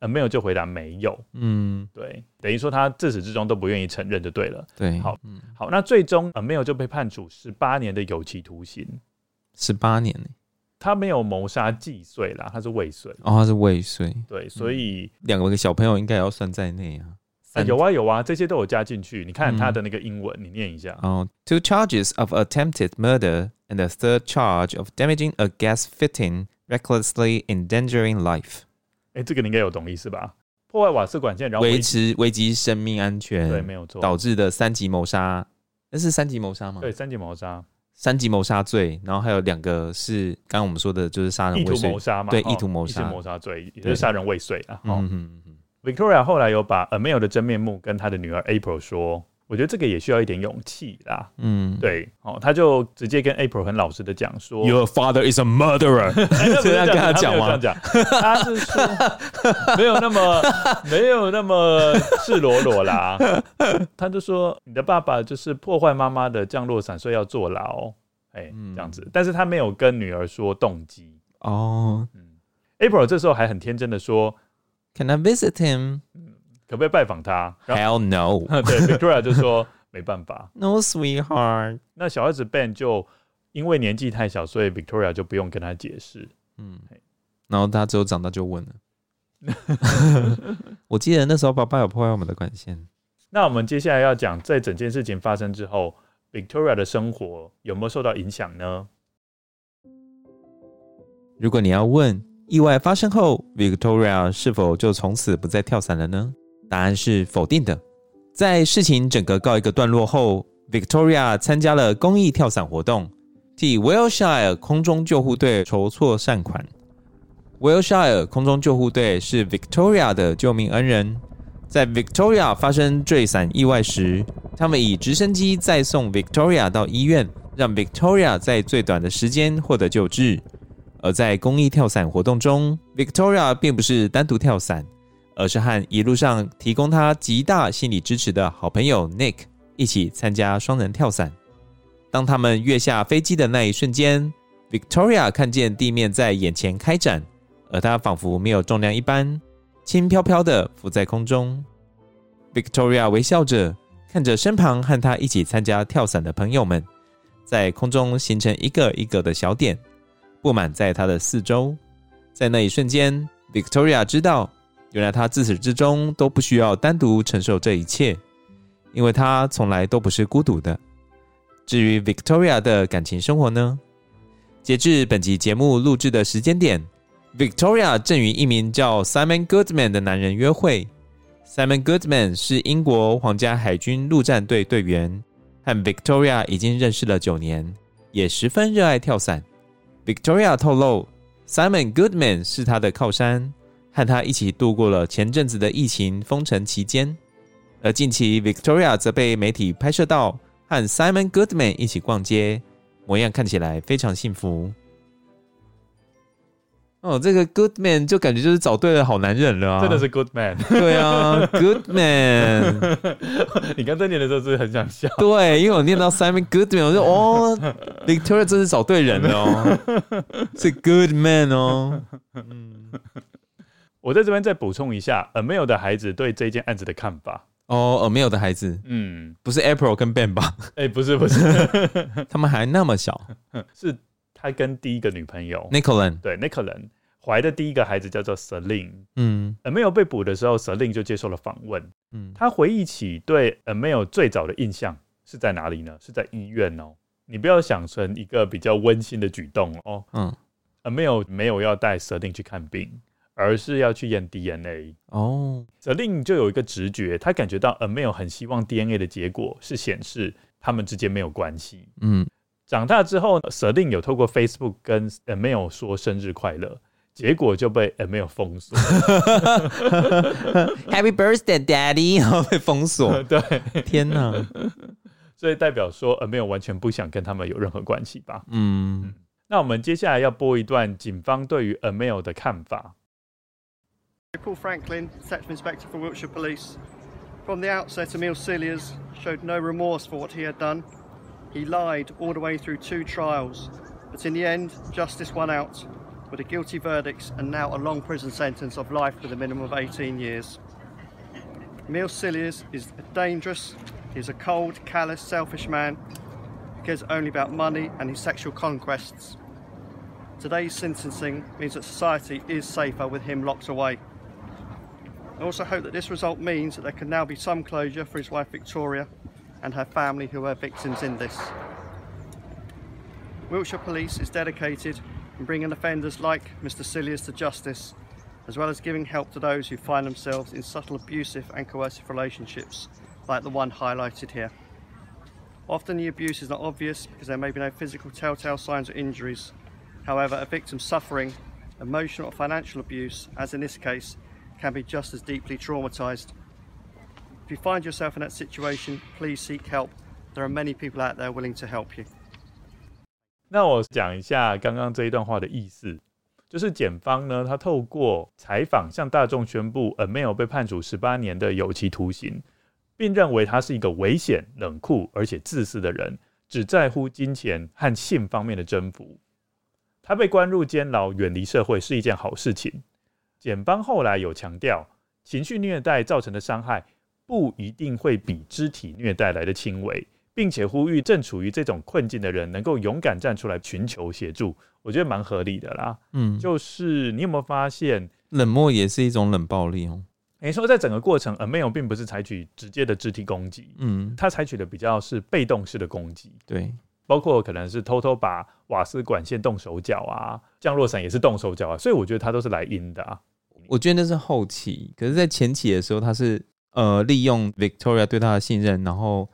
？”Amil 就回答没有。嗯，对，等于说他自始至终都不愿意承认，就对了。对，好，好，那最终 Amil 就被判处十八年的有期徒刑。十八年他没有谋杀既遂啦，他是未遂。哦，他是未遂。对，所以两个小朋友应该也要算在内啊。啊，有啊有啊，这些都有加进去。你看他的那个英文，嗯、你念一下。哦，two charges of attempted murder and the third charge of damaging a gas fitting recklessly endangering life。哎，这个你应该有懂意思吧？破坏瓦斯管线，然后维持危及生命安全，对，没有错，导致的三级谋杀，那是三级谋杀吗？对，三级谋杀。三级谋杀罪，然后还有两个是刚刚我们说的，就是杀人未遂。意图谋杀嘛？对，意图谋杀。谋杀罪也就是杀人未遂啊。嗯嗯嗯。Victoria 后来有把 Amil 的真面目跟他的女儿 April 说，我觉得这个也需要一点勇气啦。嗯，对。哦，他就直接跟 April 很老实的讲说：“Your father is a murderer。”这样跟他讲吗？这样讲，他是说没有那么没有那么赤裸裸啦。他就说：“你的爸爸就是破坏妈妈的降落伞，所以要坐牢。”哎，这样子，但是他没有跟女儿说动机哦。嗯，April 这时候还很天真的说：“Can I visit him？可不可以拜访他？”Hell no！对，Victoria 就说没办法。No sweetheart。那小孩子 Ben 就因为年纪太小，所以 Victoria 就不用跟他解释。嗯，然后他之后长大就问了。我记得那时候爸爸有破坏我们的管线。那我们接下来要讲，在整件事情发生之后。Victoria 的生活有没有受到影响呢？如果你要问意外发生后，Victoria 是否就从此不再跳伞了呢？答案是否定的。在事情整个告一个段落后，Victoria 参加了公益跳伞活动，替 wilshire 空中救护队筹措善款。wilshire 空中救护队是 Victoria 的救命恩人。在 Victoria 发生坠伞意外时，他们以直升机载送 Victoria 到医院，让 Victoria 在最短的时间获得救治。而在公益跳伞活动中，Victoria 并不是单独跳伞，而是和一路上提供他极大心理支持的好朋友 Nick 一起参加双人跳伞。当他们跃下飞机的那一瞬间 Victoria 看见地面在眼前开展，而她仿佛没有重量一般，轻飘飘的浮在空中。Victoria 微笑着看着身旁和她一起参加跳伞的朋友们，在空中形成一个一个的小点，布满在她的四周。在那一瞬间，Victoria 知道，原来他自始至终都不需要单独承受这一切，因为他从来都不是孤独的。至于 Victoria 的感情生活呢？截至本集节目录制的时间点，Victoria 正与一名叫 Simon Goodman 的男人约会。Simon Goodman 是英国皇家海军陆战队队员，和 Victoria 已经认识了九年，也十分热爱跳伞。Victoria 透露，Simon Goodman 是他的靠山，和他一起度过了前阵子的疫情封城期间。而近期，Victoria 则被媒体拍摄到和 Simon Goodman 一起逛街。模样看起来非常幸福哦，这个 good man 就感觉就是找对了好男人了啊！真的是 good man，对啊，good man。你刚在念的时候是不是很想笑？对，因为我念到 Simon Goodman，我就哦，Victoria 真是找对人了哦，是 good man 哦。嗯，我在这边再补充一下，Amel 的孩子对这件案子的看法。哦，Amel 的孩子，嗯，不是 April 跟 Ben 吧？哎、欸，不是，不是 他们还那么小，是他跟第一个女朋友 Nicolan，对，Nicolan 怀的第一个孩子叫做 Celine，嗯，Amel 被捕的时候，Celine 就接受了访问，嗯，他回忆起对 Amel 最早的印象是在哪里呢？是在医院哦，你不要想成一个比较温馨的举动哦，嗯，Amel 没有要带 Celine 去看病。而是要去验 DNA 哦，Celine 就有一个直觉，他感觉到 Amel 很希望 DNA 的结果是显示他们之间没有关系。嗯，长大之后，Celine 有透过 Facebook 跟 Amel 说生日快乐，结果就被 Amel 封锁。Happy birthday, Daddy！然后被封锁。对，天哪！所以代表说 Amel 完全不想跟他们有任何关系吧？嗯。那我们接下来要播一段警方对于 Amel 的看法。Paul Franklin, Detective Inspector for Wiltshire Police. From the outset, Emile Cilliers showed no remorse for what he had done. He lied all the way through two trials, but in the end, justice won out with a guilty verdict and now a long prison sentence of life with a minimum of 18 years. Emile Cilliers is dangerous. He's a cold, callous, selfish man who cares only about money and his sexual conquests. Today's sentencing means that society is safer with him locked away. I also hope that this result means that there can now be some closure for his wife Victoria and her family who are victims in this. Wiltshire Police is dedicated in bringing offenders like Mr Cilliers to justice, as well as giving help to those who find themselves in subtle abusive and coercive relationships, like the one highlighted here. Often the abuse is not obvious because there may be no physical telltale signs or injuries. However, a victim suffering emotional or financial abuse, as in this case, can be just as deeply traumatized. If you find yourself in that situation, please seek help. There are many people out there willing to help you. 那我讲一下刚刚这一段话的意思，就是检方呢，他透过采访向大众宣布，Amel 被判处十八年的有期徒刑，并认为他是一个危险、冷酷而且自私的人，只在乎金钱和性方面的征服。他被关入监牢，远离社会是一件好事情。检方后来有强调，情绪虐待造成的伤害不一定会比肢体虐待来的轻微，并且呼吁正处于这种困境的人能够勇敢站出来寻求协助。我觉得蛮合理的啦。嗯，就是你有没有发现，冷漠也是一种冷暴力哦？诶，说在整个过程，Amel 并不是采取直接的肢体攻击，嗯，他采取的比较是被动式的攻击，对。包括可能是偷偷把瓦斯管线动手脚啊，降落伞也是动手脚啊，所以我觉得他都是来阴的啊。我觉得那是后期，可是，在前期的时候，他是呃利用 Victoria 对他的信任，然后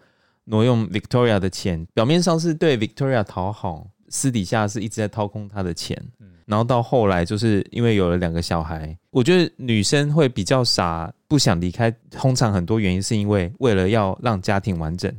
挪用 Victoria 的钱，表面上是对 Victoria 讨好，私底下是一直在掏空他的钱。然后到后来，就是因为有了两个小孩，我觉得女生会比较傻，不想离开。通常很多原因是因为为了要让家庭完整。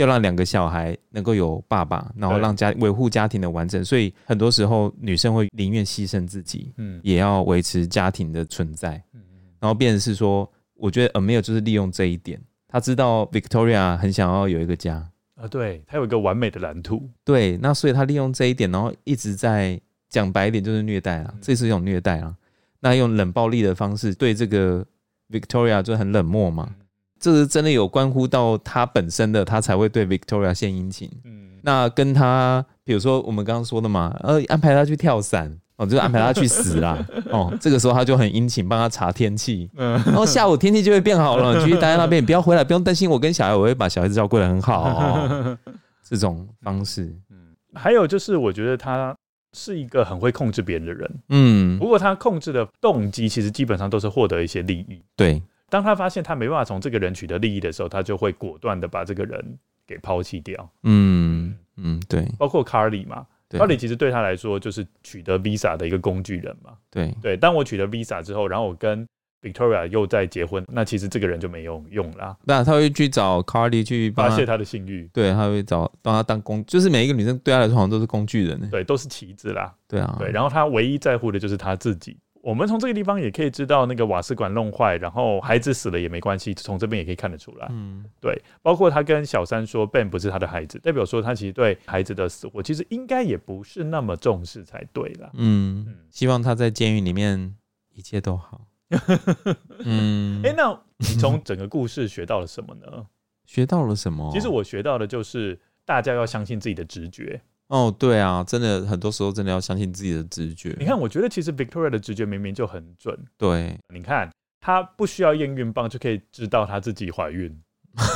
要让两个小孩能够有爸爸，然后让家维护家庭的完整，所以很多时候女生会宁愿牺牲自己，嗯，也要维持家庭的存在，嗯，然后变成是说，我觉得 Amel 就是利用这一点，他知道 Victoria 很想要有一个家，啊，对，他有一个完美的蓝图。对，那所以他利用这一点，然后一直在讲白一点就是虐待啊，这是一种虐待啊。那用冷暴力的方式对这个 Victoria 就很冷漠嘛。这是真的有关乎到他本身的，他才会对 Victoria 献殷勤。嗯，那跟他，比如说我们刚刚说的嘛，呃，安排他去跳伞，哦，就安排他去死啦。哦，这个时候他就很殷勤，帮他查天气。嗯，然后下午天气就会变好了，你继续待在那边，你不要回来，不用担心，我跟小孩，我会把小孩子照顾得很好。哦，这种方式，嗯，还有就是，我觉得他是一个很会控制别人的人。嗯，不过他控制的动机其实基本上都是获得一些利益。对。当他发现他没办法从这个人取得利益的时候，他就会果断的把这个人给抛弃掉。嗯嗯，对，包括 Carly 嘛，Carly 其实对他来说就是取得 Visa 的一个工具人嘛。对对，当我取得 Visa 之后，然后我跟 Victoria 又再结婚，那其实这个人就没有用啦。那他会去找 Carly 去发泄他的性欲，对，他会找帮他当工，就是每一个女生对他来说好像都是工具人，对，都是棋子啦。对啊，对，然后他唯一在乎的就是他自己。我们从这个地方也可以知道，那个瓦斯管弄坏，然后孩子死了也没关系，从这边也可以看得出来。嗯，对，包括他跟小三说 Ben 不是他的孩子，代表说他其实对孩子的死活其实应该也不是那么重视才对了。嗯，嗯，希望他在监狱里面一切都好。嗯，哎、欸，那你从整个故事学到了什么呢？学到了什么？其实我学到的就是大家要相信自己的直觉。哦，对啊，真的很多时候真的要相信自己的直觉。你看，我觉得其实 Victoria 的直觉明明就很准。对，你看她不需要验孕棒就可以知道她自己怀孕，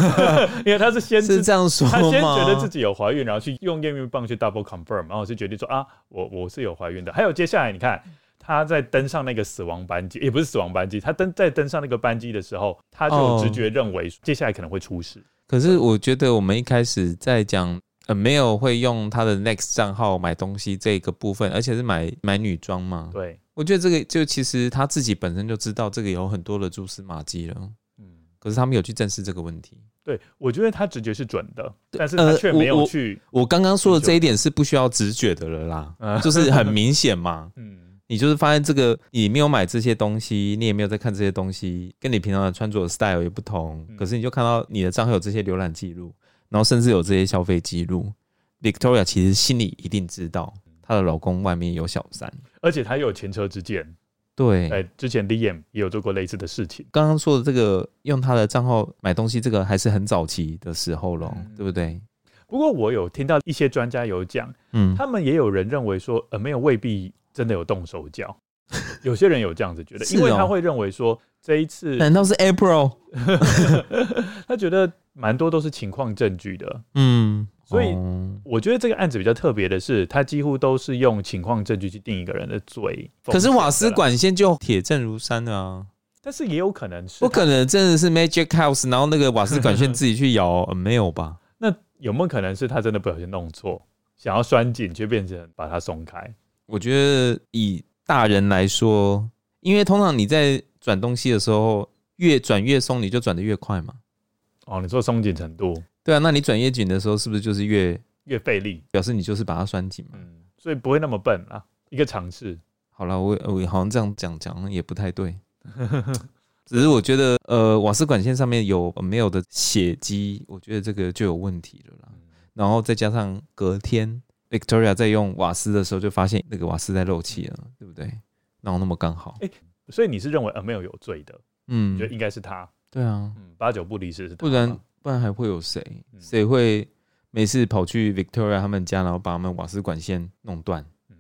因为她是先是这样说，她先觉得自己有怀孕，然后去用验孕棒去 double confirm，然后就决定说啊，我我是有怀孕的。还有接下来，你看她在登上那个死亡班机，也不是死亡班机，她登在登上那个班机的时候，她就直觉认为接下来可能会出事。哦。可是我觉得我们一开始在讲。呃，没有会用他的 Next 账号买东西这个部分，而且是买买女装嘛？对，我觉得这个就其实他自己本身就知道这个有很多的蛛丝马迹了。嗯，可是他没有去正视这个问题。对，我觉得他直觉是准的，但是他却没有去、呃。我刚刚说的这一点是不需要直觉的了啦，嗯、就是很明显嘛。嗯，你就是发现这个你没有买这些东西，你也没有在看这些东西，跟你平常的穿着 style 也不同。可是你就看到你的账号有这些浏览记录。然后甚至有这些消费记录，Victoria 其实心里一定知道她的老公外面有小三，而且她有前车之鉴。对，哎，之前 Liam 也有做过类似的事情。刚刚说的这个用他的账号买东西，这个还是很早期的时候了，嗯、对不对？不过我有听到一些专家有讲，嗯，他们也有人认为说，呃，没有未必真的有动手脚。有些人有这样子觉得，因为他会认为说这一次难道是 April？他觉得。蛮多都是情况证据的，嗯，所以我觉得这个案子比较特别的是，他几乎都是用情况证据去定一个人的罪。可是瓦斯管线就铁证如山啊，但是也有可能是不可能真的是 Magic House，然后那个瓦斯管线自己去摇，呃，没有吧？那有没有可能是他真的不小心弄错，想要拴紧，却变成把它松开？我觉得以大人来说，因为通常你在转东西的时候，越转越松，你就转得越快嘛。哦，你说松紧程度，对啊，那你转越紧的时候，是不是就是越越费力？表示你就是把它拴紧嘛。嗯，所以不会那么笨啊，一个尝试。好了，我我好像这样讲讲也不太对，只是我觉得呃，瓦斯管线上面有没有的血迹，我觉得这个就有问题了啦。然后再加上隔天 Victoria 在用瓦斯的时候，就发现那个瓦斯在漏气了，对不对？然后那么刚好，哎、欸，所以你是认为 Amel 有罪的？嗯，觉得应该是他。对啊，嗯，八九不离十是，不然不然还会有谁？谁会每次跑去 Victoria 他们家，然后把他们瓦斯管线弄断？嗯，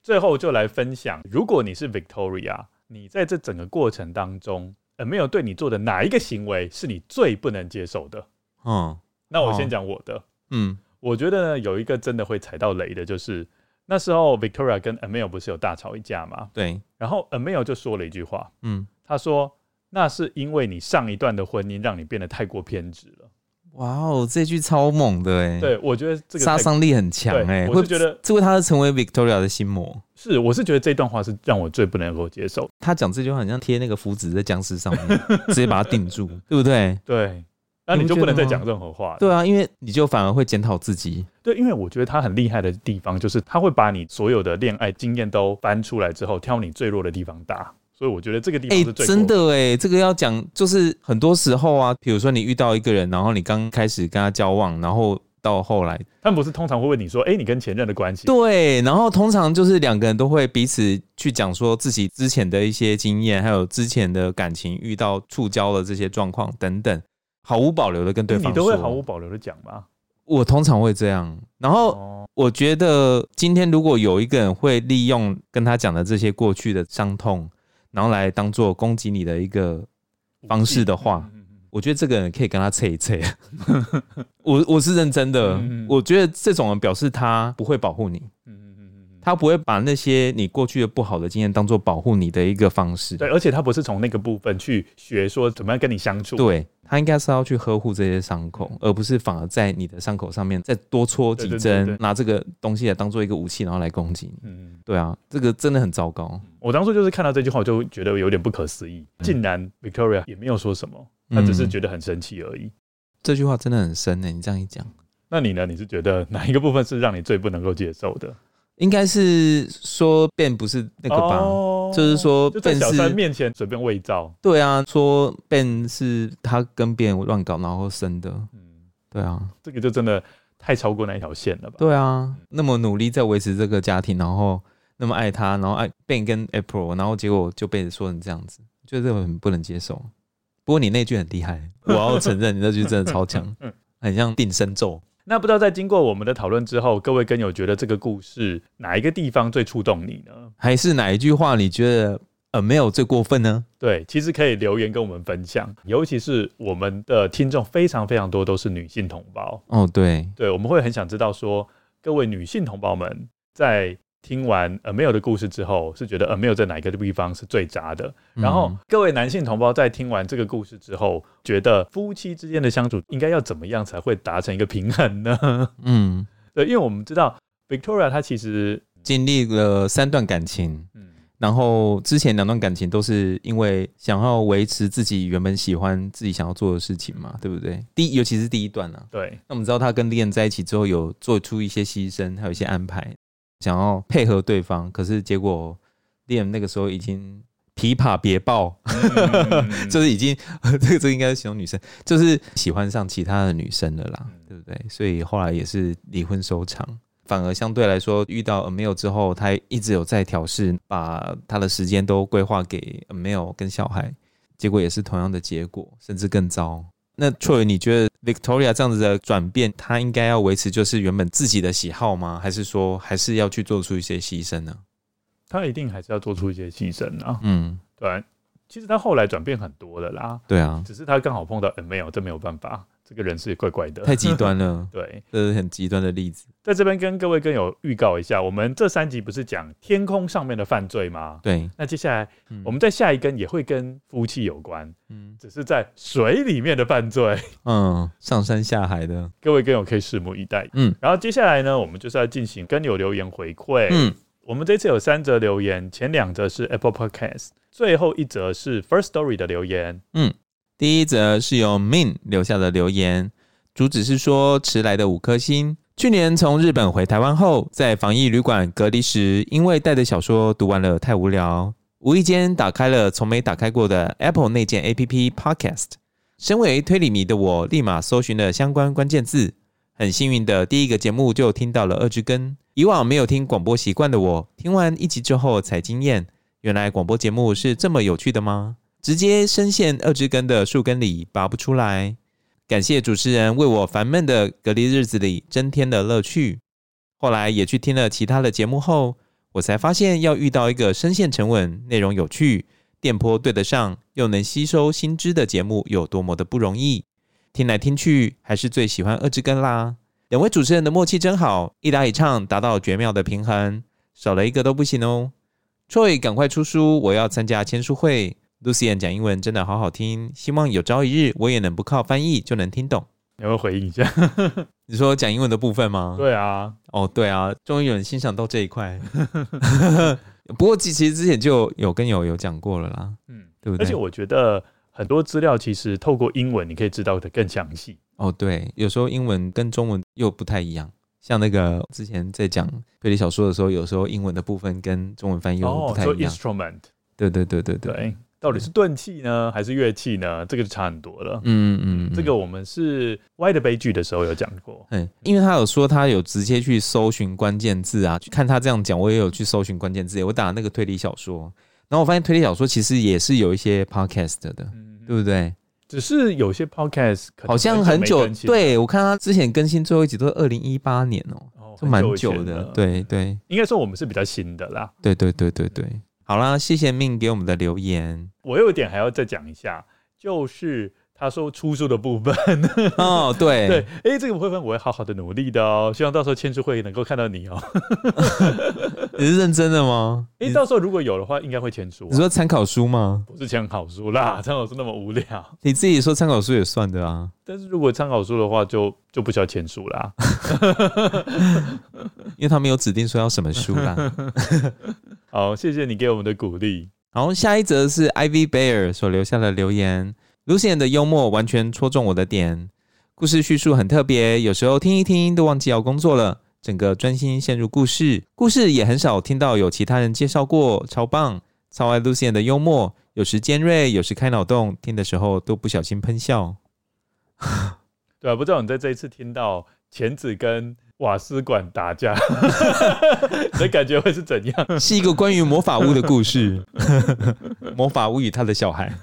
最后就来分享，如果你是 Victoria，你在这整个过程当中，呃，没有对你做的哪一个行为是你最不能接受的？嗯，那我先讲我的。嗯，我觉得呢，有一个真的会踩到雷的，就是那时候 Victoria 跟 Amel 不是有大吵一架吗？对，然后 Amel 就说了一句话，嗯，他说。那是因为你上一段的婚姻让你变得太过偏执了。哇哦，这句超猛的哎！对，我觉得这个杀伤力很强哎。我是觉得，这为他成为 Victoria 的心魔。是，我是觉得这段话是让我最不能够接受。他讲这句话很像贴那个符纸在僵尸上面，直接把它定住，对不对？对。那你就不能再讲任何话。对啊，因为你就反而会检讨自己。对，因为我觉得他很厉害的地方，就是他会把你所有的恋爱经验都翻出来之后，挑你最弱的地方打。所以我觉得这个地方是最、欸、真的哎、欸，这个要讲就是很多时候啊，比如说你遇到一个人，然后你刚开始跟他交往，然后到后来，他们不是通常会问你说，哎、欸，你跟前任的关系？对，然后通常就是两个人都会彼此去讲说自己之前的一些经验，还有之前的感情遇到触礁的这些状况等等，毫无保留的跟对方说，你都会毫无保留的讲吗？我通常会这样，然后我觉得今天如果有一个人会利用跟他讲的这些过去的伤痛，然后来当做攻击你的一个方式的话，我觉得这个人可以跟他测一测。我我是认真的，我觉得这种人表示他不会保护你。他不会把那些你过去的不好的经验当做保护你的一个方式，对，而且他不是从那个部分去学说怎么样跟你相处，对，他应该是要去呵护这些伤口，而不是反而在你的伤口上面再多戳几针，拿这个东西来当做一个武器，然后来攻击你。嗯，对啊，这个真的很糟糕。我当初就是看到这句话，我就觉得有点不可思议，竟然 Victoria 也没有说什么，他只是觉得很生气而已。嗯，这句话真的很深呢，你这样一讲，那你呢？你是觉得哪一个部分是让你最不能够接受的？应该是说 Ben 不是那个吧？哦、就是说小三面前随便伪造。对啊，说 Ben 是他跟别人乱搞然后生的。嗯，对啊，这个就真的太超过那一条线了吧？对啊，那么努力在维持这个家庭，然后那么爱他，然后爱 Ben 跟 April，然后结果就被说成这样子，就这个很不能接受。不过你那句很厉害，我要承认你那句真的超强，很像定身咒。那不知道在经过我们的讨论之后，各位跟友觉得这个故事哪一个地方最触动你呢？还是哪一句话你觉得呃没有最过分呢？对，其实可以留言跟我们分享，尤其是我们的听众非常非常多都是女性同胞哦，对对，我们会很想知道说各位女性同胞们在。听完 Amel 的故事之后，是觉得 Amel 在哪一个地方是最渣的？然后各位男性同胞在听完这个故事之后，觉得夫妻之间的相处应该要怎么样才会达成一个平衡呢？嗯，对，因为我们知道 Victoria 她其实经历了三段感情，嗯，然后之前两段感情都是因为想要维持自己原本喜欢自己想要做的事情嘛，对不对？第一，尤其是第一段呢、啊，对。那我们知道她跟 Lian 在一起之后，有做出一些牺牲，还有一些安排。想要配合对方，可是结果 Liam 那个时候已经琵琶别抱，就是已经 这个这应该是形容女生，就是喜欢上其他的女生了啦，对不对？所以后来也是离婚收场，反而相对来说遇到 Amel 之后，他一直有在调试，把他的时间都规划给 Amel 跟小孩，结果也是同样的结果，甚至更糟。那 Troy，你觉得 Victoria 这样子的转变，她应该要维持就是原本自己的喜好吗？还是说还是要去做出一些牺牲呢？她一定还是要做出一些牺牲啊。嗯，对。其实她后来转变很多的啦。对啊，只是她刚好碰到 Amel，这没有办法。这个人是怪怪的，太极端了。对，这是很极端的例子。在这边跟各位跟友预告一下，我们这三集不是讲天空上面的犯罪吗？对。那接下来我们在下一根也会跟夫妻有关，嗯，只是在水里面的犯罪，嗯，上山下海的。各位跟友可以拭目以待。嗯，然后接下来呢，我们就是要进行跟友留言回馈。嗯，我们这次有三则留言，前两则是 Apple Podcast，最后一则是 First Story 的留言。嗯。第一则是由 Min 留下的留言，主旨是说迟来的五颗星。去年从日本回台湾后，在防疫旅馆隔离时，因为带的小说读完了太无聊，无意间打开了从没打开过的 Apple 内建 APP Podcast。身为推理迷的我，立马搜寻了相关关键字，很幸运的第一个节目就听到了《二之根》。以往没有听广播习惯的我，听完一集之后才惊艳，原来广播节目是这么有趣的吗？直接深陷二之根的树根里拔不出来。感谢主持人为我烦闷的隔离日子里增添了乐趣。后来也去听了其他的节目后，我才发现要遇到一个声线沉稳、内容有趣、电波对得上又能吸收新知的节目有多么的不容易。听来听去，还是最喜欢二之根啦。两位主持人的默契真好，一搭一唱达到绝妙的平衡，少了一个都不行哦。Troy，赶快出书，我要参加签书会。Lucien 讲英文真的好好听，希望有朝一日我也能不靠翻译就能听懂。你要不要回应一下？你说讲英文的部分吗？对啊，哦对啊，终于有人欣赏到这一块。不过其实之前就有跟友有讲过了啦，嗯，对不对？而且我觉得很多资料其实透过英文你可以知道的更详细。哦，对，有时候英文跟中文又不太一样。像那个之前在讲推理小说的时候，有时候英文的部分跟中文翻译又不太一样。哦，说 instrument。对对对对对，对，到底是钝器呢，还是乐器呢？这个就差很多了。嗯嗯，嗯，这个我们是歪的悲剧的时候有讲过。嗯，因为他有说他有直接去搜寻关键字啊，看他这样讲，我也有去搜寻关键字，我打那个推理小说，然后我发现推理小说其实也是有一些 podcast 的，嗯、对不对？只是有些 podcast 好像很久，对，我看他之前更新最后一集都是二零一八年哦，就蛮久的。对对，应该说我们是比较新的啦。对对对对对，好啦，谢谢 Min 给我们的留言。我有一点还要再讲一下，就是。他说出书的部分 哦，对 对，哎、欸，这个部分我会好好的努力的哦，希望到时候签书会能够看到你哦。你是认真的吗？哎、欸，到时候如果有的话，应该会签书、啊。你说参考书吗？不是参考书啦，参考书那么无聊。你自己说参考书也算的啊。但是如果参考书的话就，就就不需要签书啦，因为他没有指定说要什么书啦。好，谢谢你给我们的鼓励。好，下一则是 Ivy Bear 所留下的留言。，Lucian 的幽默完全戳中我的点，故事叙述很特别，有时候听一听都忘记要工作了，整个专心陷入故事。故事也很少听到有其他人介绍过，超棒，超爱 Lucian 的幽默，有时尖锐，有时开脑洞，听的时候都不小心喷笑。对啊，不知道你在这一次听到钳子跟瓦斯管打架，你的感觉会是怎样？是一个关于魔法屋的故事，魔法屋与他的小孩。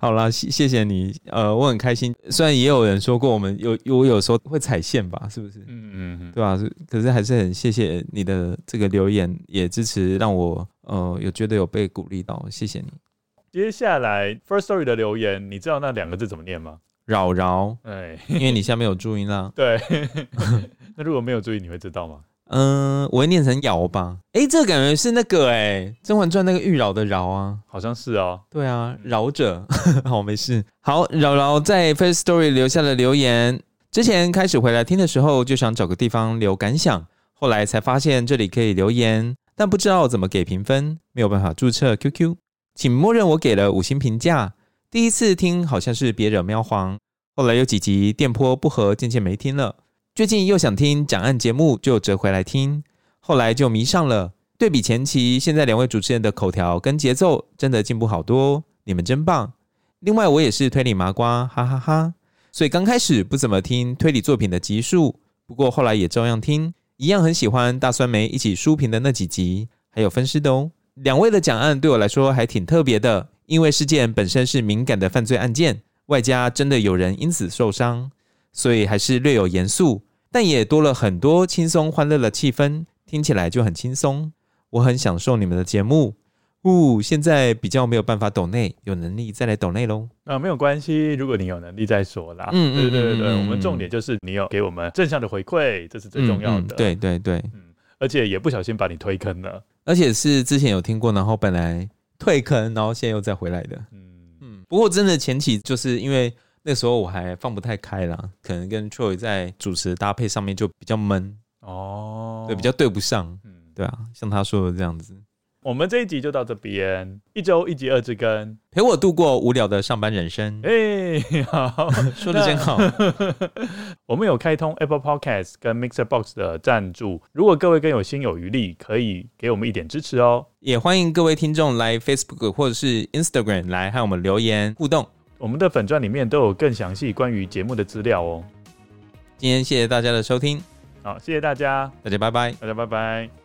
好啦，谢谢谢你，呃，我很开心。虽然也有人说过我们有我有时候会踩线吧，是不是？嗯嗯嗯，对吧？可是还是很谢谢你的这个留言，也支持让我呃有觉得有被鼓励到，谢谢你。接下来 First Story 的留言，你知道那两个字怎么念吗？扰扰，哎，因为你下面有注音啦。对，那如果没有注意，你会知道吗？嗯、呃，我会念成尧吧。哎、欸，这个感觉是那个哎，《甄嬛传》那个玉娆的娆啊，好像是哦。对啊，饶者。好，没事。好，扰饶在 Firstory 留下了留言。之前开始回来听的时候，就想找个地方留感想，后来才发现这里可以留言，但不知道怎么给评分，没有办法注册 QQ，请默认我给了五星评价。第一次听好像是别惹喵皇，后来有几集电波不合，渐渐没听了。最近又想听讲案节目，就折回来听，后来就迷上了。对比前期，现在两位主持人的口条跟节奏真的进步好多，你们真棒。另外我也是推理麻瓜，哈哈哈哈。所以刚开始不怎么听推理作品的集数，不过后来也照样听，一样很喜欢大酸梅一起书评的那几集，还有分尸的哦。两位的讲案对我来说还挺特别的。因为事件本身是敏感的犯罪案件，外加真的有人因此受伤，所以还是略有严肃，但也多了很多轻松欢乐的气氛，听起来就很轻松。我很享受你们的节目。呜，现在比较没有办法抖内，有能力再来抖内喽。啊，没有关系，如果你有能力再说啦。嗯，对对对对，我们重点就是你有给我们正向的回馈，这是最重要的。嗯嗯、对对对，嗯，而且也不小心把你推坑了，而且是之前有听过，然后本来。退坑，然后现在又再回来的。嗯嗯，不过真的前期就是因为那时候我还放不太开啦，可能跟 Troy 在主持搭配上面就比较闷哦，对，比较对不上。嗯，对啊，像他说的这样子。我们这一集就到这边，一周一集二之根，陪我度过无聊的上班人生。哎，好，说的真好。我们有开通 Apple Podcast 跟 Mixer Box 的赞助，如果各位更有心有余力，可以给我们一点支持哦。也欢迎各位听众来 Facebook 或者是 Instagram 来和我们留言互动。我们的粉钻里面都有更详细关于节目的资料哦。今天谢谢大家的收听，好，谢谢大家，大家拜拜，大家拜拜。